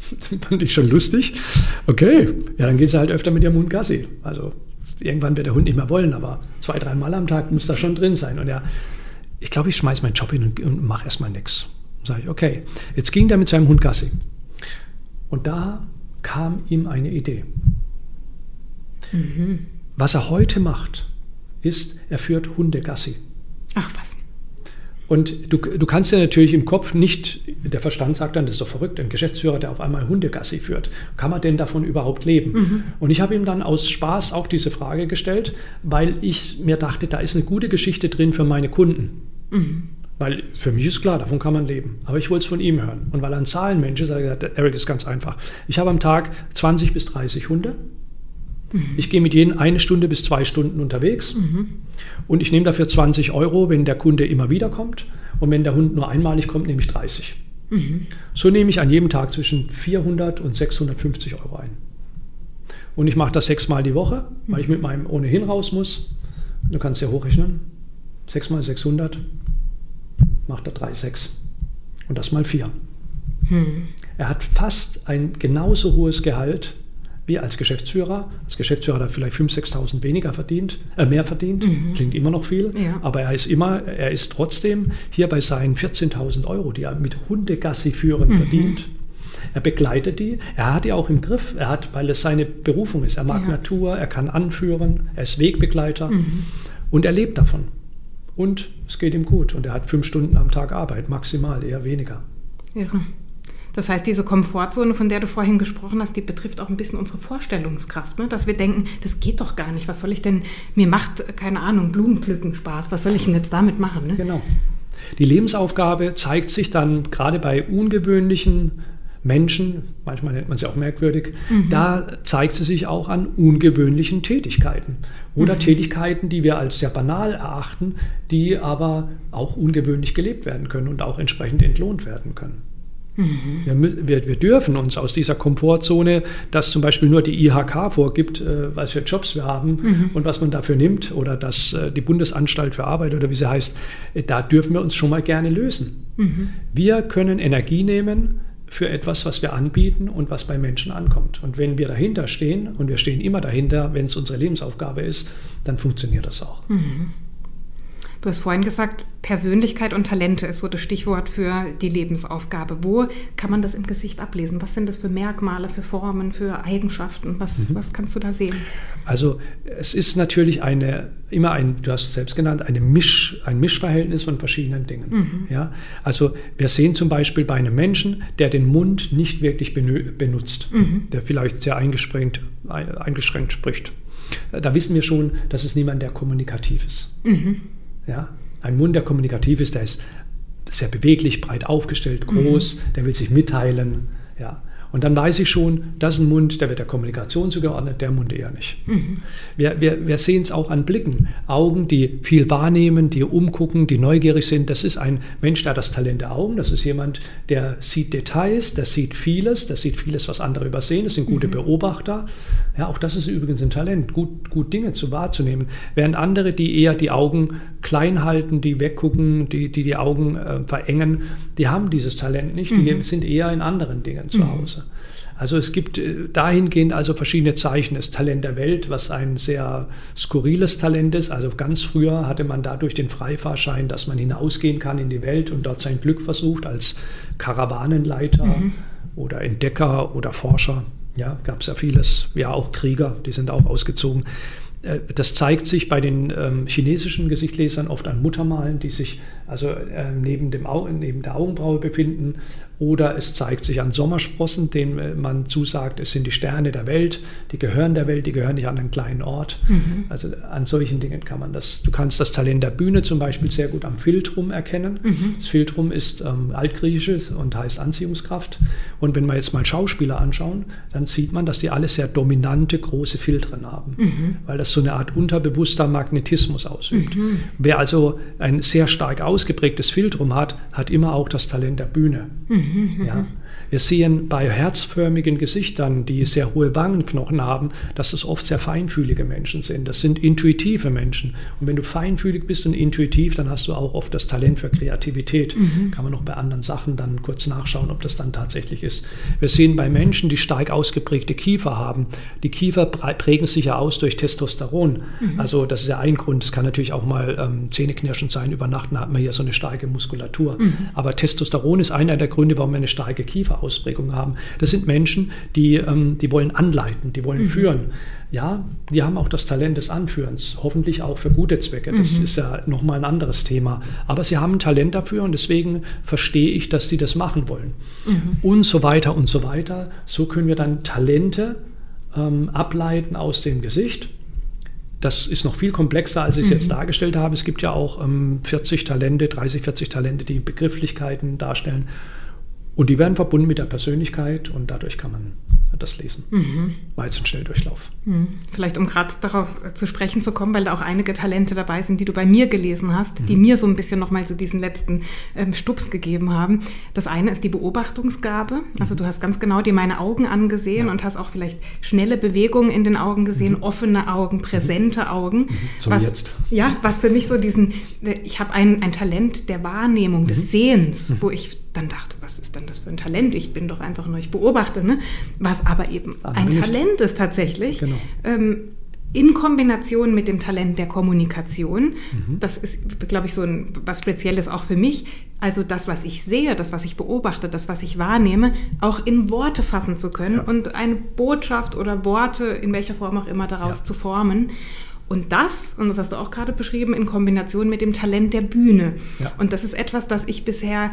[laughs] fand ich schon lustig. Okay, ja, dann geht sie halt öfter mit ihrem Hund Gassi. Also irgendwann wird der Hund nicht mehr wollen, aber zwei, dreimal am Tag muss das schon drin sein. Und er, ich glaube, ich schmeiße meinen Job hin und, und mache erstmal nichts. Sage ich, okay. Jetzt ging der mit seinem Hund Gassi. Und da kam ihm eine Idee. Mhm. Was er heute macht, ist, er führt Hunde Gassi. Ach was. Und du, du kannst ja natürlich im Kopf nicht, der Verstand sagt dann, das ist doch verrückt, ein Geschäftsführer, der auf einmal Hundegassi führt. Kann man denn davon überhaupt leben? Mhm. Und ich habe ihm dann aus Spaß auch diese Frage gestellt, weil ich mir dachte, da ist eine gute Geschichte drin für meine Kunden. Mhm. Weil für mich ist klar, davon kann man leben. Aber ich wollte es von ihm hören. Und weil er ein Zahlenmensch ist, hat er gesagt, Eric ist ganz einfach. Ich habe am Tag 20 bis 30 Hunde. Mhm. Ich gehe mit jedem eine Stunde bis zwei Stunden unterwegs mhm. und ich nehme dafür 20 Euro, wenn der Kunde immer wieder kommt. Und wenn der Hund nur einmalig kommt, nehme ich 30. Mhm. So nehme ich an jedem Tag zwischen 400 und 650 Euro ein. Und ich mache das sechsmal die Woche, weil ich mit meinem ohnehin raus muss. Du kannst ja hochrechnen. 6 mal 600 macht er 3,6. Und das mal 4. Hm. Er hat fast ein genauso hohes Gehalt wie als Geschäftsführer. Als Geschäftsführer hat er vielleicht 5.000, 6.000 weniger verdient, äh, mehr verdient, mhm. klingt immer noch viel, ja. aber er ist immer, er ist trotzdem hier bei seinen 14.000 Euro, die er mit Hundegassi führen mhm. verdient. Er begleitet die, er hat die auch im Griff, er hat, weil es seine Berufung ist. Er mag ja. Natur, er kann anführen, er ist Wegbegleiter mhm. und er lebt davon. Und es geht ihm gut und er hat fünf Stunden am Tag Arbeit, maximal, eher weniger. Irre. Das heißt, diese Komfortzone, von der du vorhin gesprochen hast, die betrifft auch ein bisschen unsere Vorstellungskraft, ne? dass wir denken, das geht doch gar nicht. Was soll ich denn, mir macht, keine Ahnung, Blumenpflücken Spaß. Was soll ich denn jetzt damit machen? Ne? Genau. Die Lebensaufgabe zeigt sich dann gerade bei ungewöhnlichen Menschen, manchmal nennt man sie auch merkwürdig, mhm. da zeigt sie sich auch an ungewöhnlichen Tätigkeiten oder mhm. Tätigkeiten, die wir als sehr banal erachten, die aber auch ungewöhnlich gelebt werden können und auch entsprechend entlohnt werden können. Mhm. Wir, wir, dürfen uns aus dieser Komfortzone, dass zum Beispiel nur die IHK vorgibt, äh, was für Jobs wir haben mhm. und was man dafür nimmt, oder dass äh, die Bundesanstalt für Arbeit oder wie sie heißt, äh, da dürfen wir uns schon mal gerne lösen. Mhm. Wir können Energie nehmen für etwas, was wir anbieten und was bei Menschen ankommt. Und wenn wir dahinter stehen, und wir stehen immer dahinter, wenn es unsere Lebensaufgabe ist, dann funktioniert das auch. Mhm. Du hast vorhin gesagt, Persönlichkeit und Talente ist so das Stichwort für die Lebensaufgabe. Wo kann man das im Gesicht ablesen? Was sind das für Merkmale, für Formen, für Eigenschaften? Was, mhm. was kannst du da sehen? Also es ist natürlich eine, immer ein, du hast es selbst genannt, eine Misch, ein Mischverhältnis von verschiedenen Dingen. Mhm. Ja? Also wir sehen zum Beispiel bei einem Menschen, der den Mund nicht wirklich benutzt, mhm. der vielleicht sehr eingeschränkt, eingeschränkt spricht. Da wissen wir schon, das ist niemand, der kommunikativ ist. Mhm. Ja? Ein Mund, der kommunikativ ist, der ist sehr beweglich, breit aufgestellt, groß, mhm. der will sich mitteilen. Ja? Und dann weiß ich schon, das ist ein Mund, der wird der Kommunikation zugeordnet, der Mund eher nicht. Mhm. Wir, wir, wir sehen es auch an Blicken. Augen, die viel wahrnehmen, die umgucken, die neugierig sind. Das ist ein Mensch, der hat das Talent der Augen. Das ist jemand, der sieht Details, der sieht vieles, der sieht vieles, was andere übersehen. Das sind gute mhm. Beobachter. Ja, auch das ist übrigens ein Talent, gut, gut Dinge zu wahrzunehmen. Während andere, die eher die Augen klein halten, die weggucken, die die, die Augen äh, verengen, die haben dieses Talent nicht. Die mhm. sind eher in anderen Dingen zu mhm. Hause. Also es gibt äh, dahingehend also verschiedene Zeichen. Das Talent der Welt, was ein sehr skurriles Talent ist. Also ganz früher hatte man dadurch den Freifahrschein, dass man hinausgehen kann in die Welt und dort sein Glück versucht als Karawanenleiter mhm. oder Entdecker oder Forscher. Ja, gab es ja vieles. Ja, auch Krieger, die sind auch ausgezogen. Äh, das zeigt sich bei den ähm, chinesischen Gesichtlesern oft an Muttermalen, die sich also äh, neben, dem neben der Augenbraue befinden. Oder es zeigt sich an Sommersprossen, denen äh, man zusagt, es sind die Sterne der Welt, die gehören der Welt, die gehören nicht an einen kleinen Ort. Mhm. Also an solchen Dingen kann man das. Du kannst das Talent der Bühne zum Beispiel sehr gut am Filtrum erkennen. Mhm. Das Filtrum ist ähm, altgriechisch und heißt Anziehungskraft. Und wenn wir jetzt mal Schauspieler anschauen, dann sieht man, dass die alle sehr dominante, große Filtren haben, mhm. weil das so eine Art unterbewusster Magnetismus ausübt. Mhm. Wer also ein sehr stark ausgeprägtes Filtrum hat, hat immer auch das Talent der Bühne. Mhm. Mhm, ja. Wir sehen bei herzförmigen Gesichtern, die sehr hohe Wangenknochen haben, dass es oft sehr feinfühlige Menschen sind. Das sind intuitive Menschen. Und wenn du feinfühlig bist und intuitiv, dann hast du auch oft das Talent für Kreativität. Mhm. Kann man noch bei anderen Sachen dann kurz nachschauen, ob das dann tatsächlich ist. Wir sehen bei Menschen, die stark ausgeprägte Kiefer haben, die Kiefer prägen sich ja aus durch Testosteron. Mhm. Also das ist ja ein Grund. Es kann natürlich auch mal ähm, zähneknirschend sein. Über Nacht hat man hier so eine starke Muskulatur. Mhm. Aber Testosteron ist einer der Gründe, warum wir eine starke Kiefer Ausprägung haben. Das sind Menschen, die, ähm, die wollen anleiten, die wollen mhm. führen. Ja, die haben auch das Talent des Anführens, hoffentlich auch für gute Zwecke. Das mhm. ist ja nochmal ein anderes Thema. Aber sie haben ein Talent dafür und deswegen verstehe ich, dass sie das machen wollen. Mhm. Und so weiter und so weiter. So können wir dann Talente ähm, ableiten aus dem Gesicht. Das ist noch viel komplexer, als ich es mhm. jetzt dargestellt habe. Es gibt ja auch ähm, 40 Talente, 30, 40 Talente, die Begrifflichkeiten darstellen. Und die werden verbunden mit der Persönlichkeit und dadurch kann man das lesen. Mhm. Weizenschnelldurchlauf. Mhm. Vielleicht um gerade darauf zu sprechen zu kommen, weil da auch einige Talente dabei sind, die du bei mir gelesen hast, mhm. die mir so ein bisschen nochmal so diesen letzten ähm, Stups gegeben haben. Das eine ist die Beobachtungsgabe. Also mhm. du hast ganz genau dir meine Augen angesehen ja. und hast auch vielleicht schnelle Bewegungen in den Augen gesehen, mhm. offene Augen, mhm. präsente Augen. So was, jetzt. Ja, was für mich so diesen, äh, ich habe ein, ein Talent der Wahrnehmung, des Sehens, wo ich dann dachte, was ist denn das für ein Talent? Ich bin doch einfach nur, ich beobachte, ne? was aber eben aber ein nicht. Talent ist tatsächlich. Genau. Ähm, in Kombination mit dem Talent der Kommunikation, mhm. das ist, glaube ich, so ein, was Spezielles auch für mich, also das, was ich sehe, das, was ich beobachte, das, was ich wahrnehme, auch in Worte fassen zu können ja. und eine Botschaft oder Worte, in welcher Form auch immer, daraus ja. zu formen. Und das, und das hast du auch gerade beschrieben, in Kombination mit dem Talent der Bühne. Ja. Und das ist etwas, das ich bisher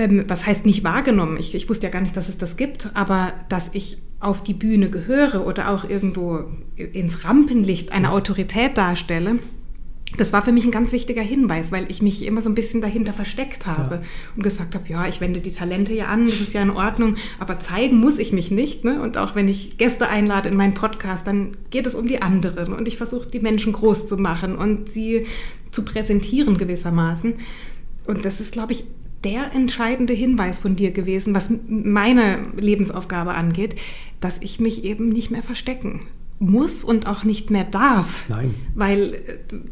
ähm, was heißt nicht wahrgenommen? Ich, ich wusste ja gar nicht, dass es das gibt, aber dass ich auf die Bühne gehöre oder auch irgendwo ins Rampenlicht eine Autorität darstelle, das war für mich ein ganz wichtiger Hinweis, weil ich mich immer so ein bisschen dahinter versteckt habe ja. und gesagt habe, ja, ich wende die Talente ja an, das ist ja in Ordnung, aber zeigen muss ich mich nicht. Ne? Und auch wenn ich Gäste einlade in meinen Podcast, dann geht es um die anderen und ich versuche die Menschen groß zu machen und sie zu präsentieren gewissermaßen. Und das ist, glaube ich, der entscheidende Hinweis von dir gewesen, was meine Lebensaufgabe angeht, dass ich mich eben nicht mehr verstecken muss und auch nicht mehr darf. Nein. Weil äh,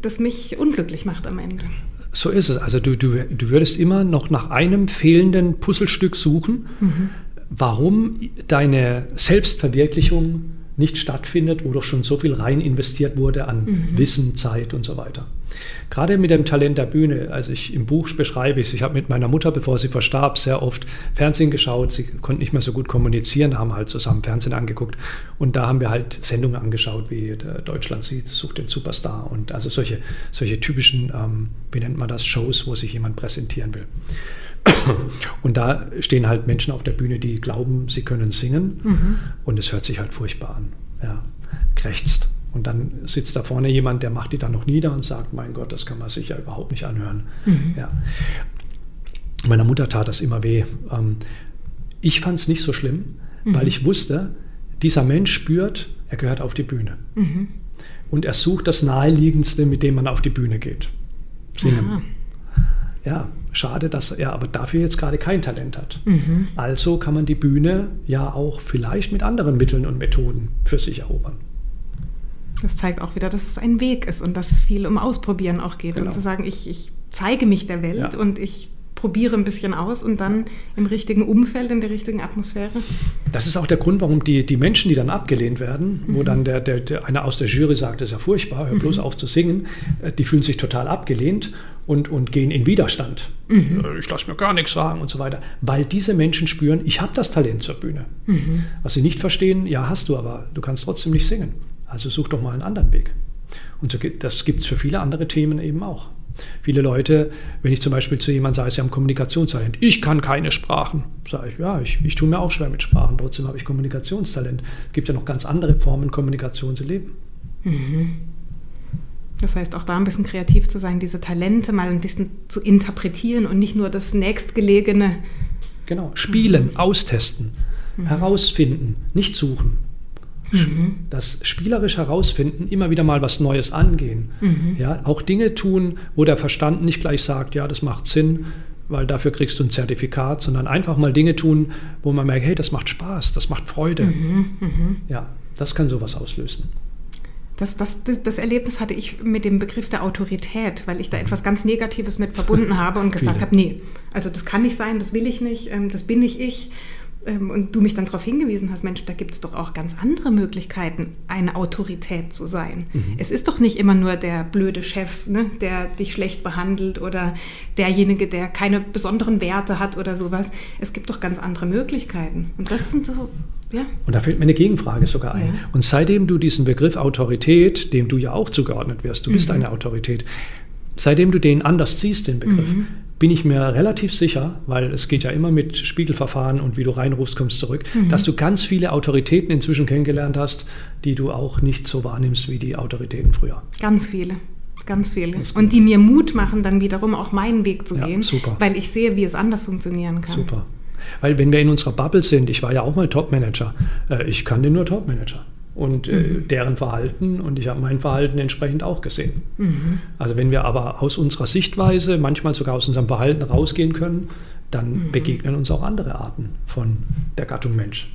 das mich unglücklich macht am Ende. So ist es. Also du, du, du würdest immer noch nach einem fehlenden Puzzlestück suchen, mhm. warum deine Selbstverwirklichung nicht stattfindet, wo doch schon so viel rein investiert wurde an mhm. Wissen, Zeit und so weiter. Gerade mit dem Talent der Bühne, also ich im Buch beschreibe ich es, ich habe mit meiner Mutter, bevor sie verstarb, sehr oft Fernsehen geschaut. Sie konnte nicht mehr so gut kommunizieren, haben halt zusammen Fernsehen angeguckt. Und da haben wir halt Sendungen angeschaut, wie Deutschland sieht, sucht den Superstar und also solche, solche typischen, ähm, wie nennt man das, Shows, wo sich jemand präsentieren will. [coughs] Und da stehen halt Menschen auf der Bühne, die glauben, sie können singen. Mhm. Und es hört sich halt furchtbar an. Ja, krächzt. Und dann sitzt da vorne jemand, der macht die dann noch nieder und sagt, mein Gott, das kann man sich ja überhaupt nicht anhören. Mhm. Ja. Meiner Mutter tat das immer weh. Ähm, ich fand es nicht so schlimm, mhm. weil ich wusste, dieser Mensch spürt, er gehört auf die Bühne. Mhm. Und er sucht das Naheliegendste, mit dem man auf die Bühne geht. Singen. Aha. Ja, schade, dass er aber dafür jetzt gerade kein Talent hat. Mhm. Also kann man die Bühne ja auch vielleicht mit anderen Mitteln und Methoden für sich erobern. Das zeigt auch wieder, dass es ein Weg ist und dass es viel um Ausprobieren auch geht. Genau. Und zu sagen, ich, ich zeige mich der Welt ja. und ich probiere ein bisschen aus und dann im richtigen Umfeld, in der richtigen Atmosphäre. Das ist auch der Grund, warum die, die Menschen, die dann abgelehnt werden, mhm. wo dann der, der, der, einer aus der Jury sagt, das ist ja furchtbar, hör bloß mhm. auf zu singen, äh, die fühlen sich total abgelehnt und, und gehen in Widerstand. Mhm. Äh, ich lasse mir gar nichts sagen und so weiter. Weil diese Menschen spüren, ich habe das Talent zur Bühne. Mhm. Was sie nicht verstehen, ja, hast du, aber du kannst trotzdem nicht singen. Also such doch mal einen anderen Weg. Und so, das gibt es für viele andere Themen eben auch. Viele Leute, wenn ich zum Beispiel zu jemandem sage, sie haben Kommunikationstalent, ich kann keine Sprachen, sage ich, ja, ich, ich tue mir auch schwer mit Sprachen, trotzdem habe ich Kommunikationstalent. Es gibt ja noch ganz andere Formen, Kommunikation zu leben. Mhm. Das heißt, auch da ein bisschen kreativ zu sein, diese Talente mal ein bisschen zu interpretieren und nicht nur das nächstgelegene. Genau, spielen, mhm. austesten, mhm. herausfinden, nicht suchen. Mhm. Das spielerisch herausfinden, immer wieder mal was Neues angehen. Mhm. Ja, auch Dinge tun, wo der Verstand nicht gleich sagt, ja, das macht Sinn, weil dafür kriegst du ein Zertifikat, sondern einfach mal Dinge tun, wo man merkt, hey, das macht Spaß, das macht Freude. Mhm. mhm. Ja, das kann sowas auslösen. Das, das, das, Erlebnis hatte ich mit dem Begriff der Autorität, weil ich da etwas ganz Negatives mit verbunden [laughs] habe und gesagt habe, nee, also das kann nicht sein, das will ich nicht, ähm, das bin nicht ich und du mich dann darauf hingewiesen hast, Mensch, da gibt es doch auch ganz andere Möglichkeiten, eine Autorität zu sein. Mhm. Es ist doch nicht immer nur der blöde Chef, ne, der dich schlecht behandelt oder derjenige, der keine besonderen Werte hat oder sowas. Es gibt doch ganz andere Möglichkeiten. Und das sind so ja. Und da fällt mir eine Gegenfrage sogar ein. Ja. Und seitdem du diesen Begriff Autorität, dem du ja auch zugeordnet wirst, du mhm. bist eine Autorität, seitdem du den anders ziehst, den Begriff, mhm bin ich mir relativ sicher, weil es geht ja immer mit Spiegelverfahren und wie du reinrufst, kommst zurück, mhm. dass du ganz viele Autoritäten inzwischen kennengelernt hast, die du auch nicht so wahrnimmst wie die Autoritäten früher. Ganz viele. Ganz viele. Und die mir Mut machen, dann wiederum auch meinen Weg zu ja, gehen, super. weil ich sehe, wie es anders funktionieren kann. Super. Weil wenn wir in unserer Bubble sind, ich war ja auch mal Topmanager, äh, ich kannte nur Topmanager und äh, mhm. deren Verhalten und ich habe mein Verhalten entsprechend auch gesehen. Mhm. Also wenn wir aber aus unserer Sichtweise, manchmal sogar aus unserem Verhalten rausgehen können, dann mhm. begegnen uns auch andere Arten von der Gattung Mensch.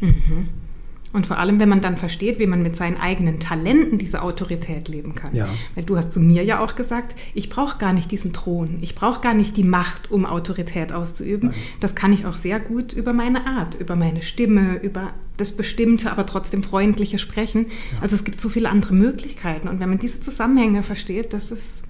Und vor allem, wenn man dann versteht, wie man mit seinen eigenen Talenten diese Autorität leben kann. Ja. Weil du hast zu mir ja auch gesagt, ich brauche gar nicht diesen Thron, ich brauche gar nicht die Macht, um Autorität auszuüben. Nein. Das kann ich auch sehr gut über meine Art, über meine Stimme, über das bestimmte, aber trotzdem freundliche Sprechen. Ja. Also es gibt so viele andere Möglichkeiten. Und wenn man diese Zusammenhänge versteht, das ist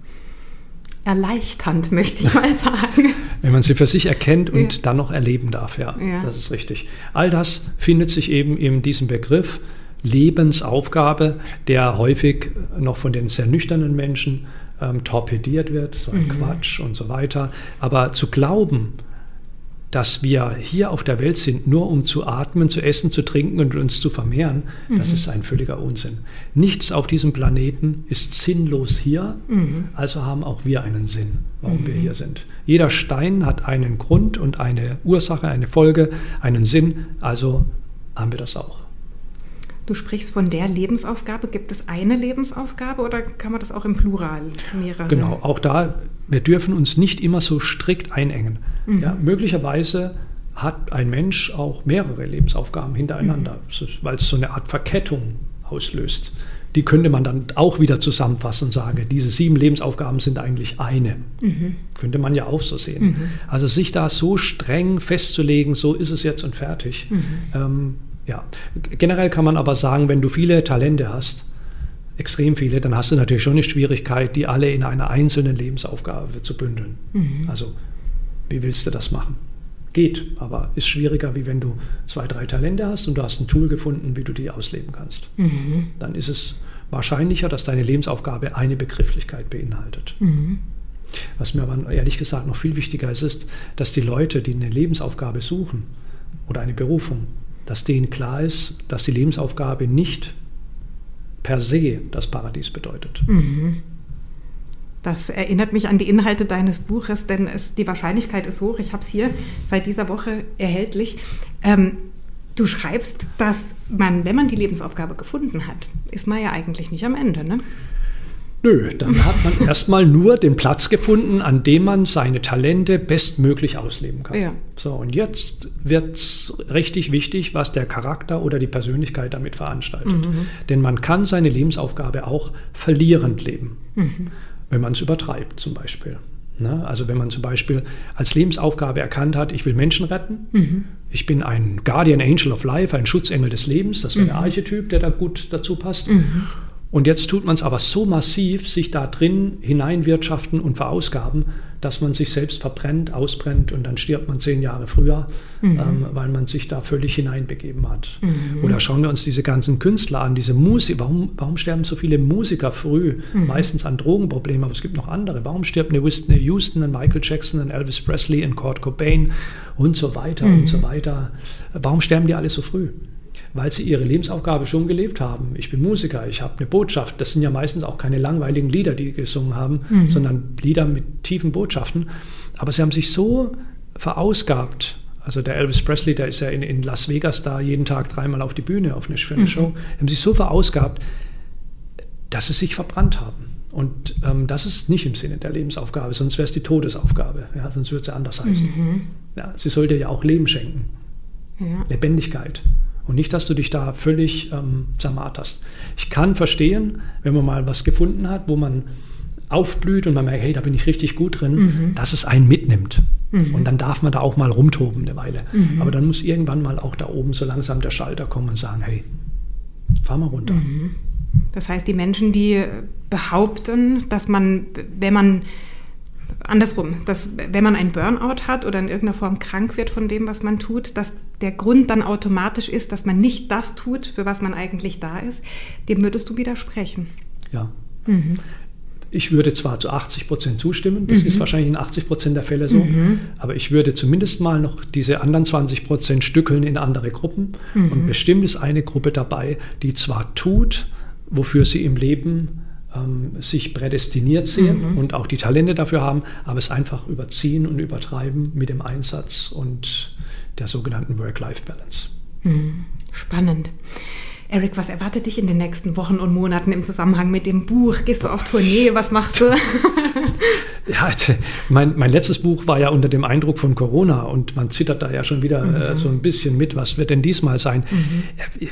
erleichternd, möchte ich mal sagen. [laughs] Wenn man sie für sich erkennt und ja. dann noch erleben darf, ja, ja, das ist richtig. All das findet sich eben in diesem Begriff Lebensaufgabe, der häufig noch von den sehr nüchternen Menschen ähm, torpediert wird, so ein mhm. Quatsch und so weiter. Aber zu glauben, dass wir hier auf der Welt sind, nur um zu atmen, zu essen, zu trinken und uns zu vermehren, mhm. das ist ein völliger Unsinn. Nichts auf diesem Planeten ist sinnlos hier, mhm. also haben auch wir einen Sinn, warum mhm. wir hier sind. Jeder Stein hat einen Grund und eine Ursache, eine Folge, einen Sinn, also haben wir das auch. Du sprichst von der Lebensaufgabe. Gibt es eine Lebensaufgabe oder kann man das auch im Plural mehrere? Genau, auch da, wir dürfen uns nicht immer so strikt einengen. Mhm. Ja, möglicherweise hat ein Mensch auch mehrere Lebensaufgaben hintereinander, mhm. weil es so eine Art Verkettung auslöst. Die könnte man dann auch wieder zusammenfassen und sagen, diese sieben Lebensaufgaben sind eigentlich eine. Mhm. Könnte man ja auch so sehen. Mhm. Also sich da so streng festzulegen, so ist es jetzt und fertig, mhm. ähm, ja, generell kann man aber sagen, wenn du viele Talente hast, extrem viele, dann hast du natürlich schon eine Schwierigkeit, die alle in einer einzelnen Lebensaufgabe zu bündeln. Mhm. Also, wie willst du das machen? Geht, aber ist schwieriger, wie wenn du zwei, drei Talente hast und du hast ein Tool gefunden, wie du die ausleben kannst. Mhm. Dann ist es wahrscheinlicher, dass deine Lebensaufgabe eine Begrifflichkeit beinhaltet. Mhm. Was mir aber ehrlich gesagt noch viel wichtiger ist, ist, dass die Leute, die eine Lebensaufgabe suchen oder eine Berufung, dass denen klar ist, dass die Lebensaufgabe nicht per se das Paradies bedeutet. Mhm. Das erinnert mich an die Inhalte deines Buches, denn es, die Wahrscheinlichkeit ist hoch. Ich habe es hier seit dieser Woche erhältlich. Ähm, du schreibst, dass man, wenn man die Lebensaufgabe gefunden hat, ist man ja eigentlich nicht am Ende. Ne? Nö, dann hat man [laughs] erstmal nur den Platz gefunden, an dem man seine Talente bestmöglich ausleben kann. Ja. So, und jetzt wird es richtig wichtig, was der Charakter oder die Persönlichkeit damit veranstaltet. Mhm. Denn man kann seine Lebensaufgabe auch verlierend leben, mhm. wenn man es übertreibt zum Beispiel. Ne? Also wenn man zum Beispiel als Lebensaufgabe erkannt hat, ich will Menschen retten, mhm. ich bin ein Guardian Angel of Life, ein Schutzengel des Lebens, das wäre der mhm. Archetyp, der da gut dazu passt. Und jetzt tut man es aber so massiv, sich da drin hineinwirtschaften und verausgaben, dass man sich selbst verbrennt, ausbrennt und dann stirbt man zehn Jahre früher, mhm. ähm, weil man sich da völlig hineinbegeben hat. Mhm. Oder schauen wir uns diese ganzen Künstler an, diese Musik. Warum, warum sterben so viele Musiker früh? Mhm. Meistens an Drogenproblemen, aber es gibt noch andere. Warum stirbt eine Whitney Houston, ein Michael Jackson, ein Elvis Presley, ein Kurt Cobain und so weiter und so mhm. weiter? Warum sterben die alle so früh? Weil sie ihre Lebensaufgabe schon gelebt haben. Ich bin Musiker, ich habe eine Botschaft. Das sind ja meistens auch keine langweiligen Lieder, die gesungen haben, mhm. sondern Lieder mit tiefen Botschaften. Aber sie haben sich so verausgabt. Also der Elvis Presley, der ist ja in, in Las Vegas da jeden Tag dreimal auf die Bühne auf eine, für eine mhm. Show. Sie haben sich so verausgabt, dass sie sich verbrannt haben. Und ähm, das ist nicht im Sinne der Lebensaufgabe, sonst wäre es die Todesaufgabe. Ja, sonst würde sie anders heißen. Mhm. Ja, sie sollte ja auch Leben schenken. Ja. Lebendigkeit. Und nicht, dass du dich da völlig ähm, zermarterst. Ich kann verstehen, wenn man mal was gefunden hat, wo man aufblüht und man merkt, hey, da bin ich richtig gut drin, mhm. dass es einen mitnimmt. Mhm. Und dann darf man da auch mal rumtoben eine Weile. Mhm. Aber dann muss irgendwann mal auch da oben so langsam der Schalter kommen und sagen, hey, fahr mal runter. Mhm. Das heißt, die Menschen, die behaupten, dass man, wenn man andersrum, dass wenn man ein Burnout hat oder in irgendeiner Form krank wird von dem, was man tut, dass der Grund dann automatisch ist, dass man nicht das tut, für was man eigentlich da ist, dem würdest du widersprechen. Ja. Mhm. Ich würde zwar zu 80 Prozent zustimmen, das mhm. ist wahrscheinlich in 80 Prozent der Fälle so, mhm. aber ich würde zumindest mal noch diese anderen 20 Prozent stückeln in andere Gruppen. Mhm. Und bestimmt ist eine Gruppe dabei, die zwar tut, wofür sie im Leben ähm, sich prädestiniert sehen mhm. und auch die Talente dafür haben, aber es einfach überziehen und übertreiben mit dem Einsatz und der sogenannten Work-Life-Balance. Mhm. Spannend. Eric, was erwartet dich in den nächsten Wochen und Monaten im Zusammenhang mit dem Buch? Gehst du auf Tournee? Was machst du? [laughs] ja, mein, mein letztes Buch war ja unter dem Eindruck von Corona und man zittert da ja schon wieder äh, mhm. äh, so ein bisschen mit. Was wird denn diesmal sein? Mhm.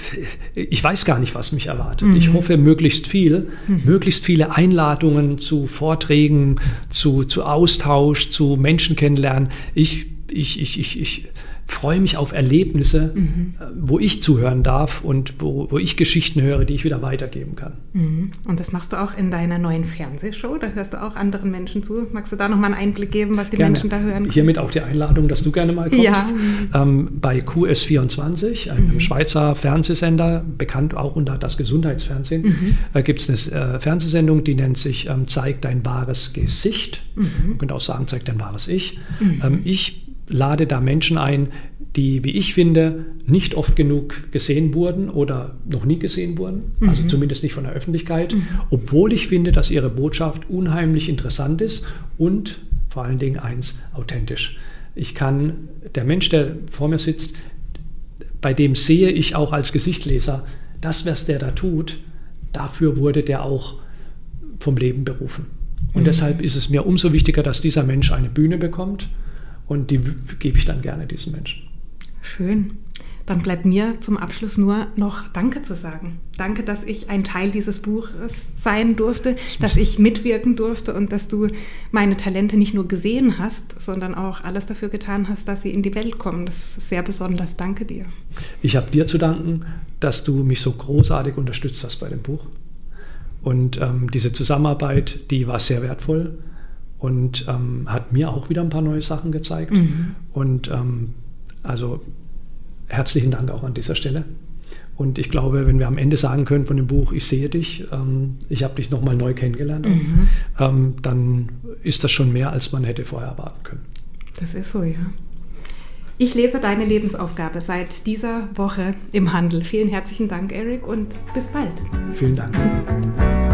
Ich weiß gar nicht, was mich erwartet. Mhm. Ich hoffe möglichst viel, mhm. möglichst viele Einladungen zu Vorträgen, zu, zu Austausch, zu Menschen kennenlernen. Ich, ich, ich, ich, ich freue mich auf Erlebnisse, mhm. Äh, wo ich zuhören darf und wo, wo ich Geschichten höre, die ich wieder weitergeben kann. Mhm. Und das machst du auch in deiner neuen Fernsehshow. Da hörst du auch anderen Menschen zu. Magst du da nochmal einen Einblick geben, was die gerne. Menschen da hören? Können? Hiermit auch die Einladung, dass du gerne mal kommst. Ja. Ähm, bei QS24, einem mhm. Schweizer Fernsehsender, bekannt auch unter das Gesundheitsfernsehen, mhm. äh, gibt es eine äh, Fernsehsendung, die nennt sich ähm, Zeig dein wahres Gesicht. Mhm. Man könnte auch sagen, zeig dein wahres Ich. Mhm. Ähm, ich lade da Menschen ein, die, wie ich finde, nicht oft genug gesehen wurden oder noch nie gesehen wurden, mhm. also zumindest nicht von der Öffentlichkeit, mhm. obwohl ich finde, dass ihre Botschaft unheimlich interessant ist und vor allen Dingen eins, authentisch. Ich kann, der Mensch, der vor mir sitzt, bei dem sehe ich auch als Gesichtleser, das, was der da tut, dafür wurde der auch vom Leben berufen. Und mhm. deshalb ist es mir umso wichtiger, dass dieser Mensch eine Bühne bekommt und die gebe ich dann gerne diesem Menschen. Schön. Dann bleibt mir zum Abschluss nur noch Danke zu sagen. Danke, dass ich ein Teil dieses Buches sein durfte, das dass ich mitwirken durfte und dass du meine Talente nicht nur gesehen hast, sondern auch alles dafür getan hast, dass sie in die Welt kommen. Das ist sehr besonders. Danke dir. Ich habe dir zu danken, dass du mich so großartig unterstützt hast bei dem Buch. Und ähm, diese Zusammenarbeit, die war sehr wertvoll und ähm, hat mir auch wieder ein paar neue Sachen gezeigt. Mhm. Und ähm, also herzlichen Dank auch an dieser Stelle. Und ich glaube, wenn wir am Ende sagen können von dem Buch, ich sehe dich, ähm, ich habe dich nochmal neu kennengelernt, mhm. ähm, dann ist das schon mehr, als man hätte vorher erwarten können. Das ist so, ja. Ich lese deine Lebensaufgabe seit dieser Woche im Handel. Vielen herzlichen Dank, Eric, und bis bald. Vielen Dank.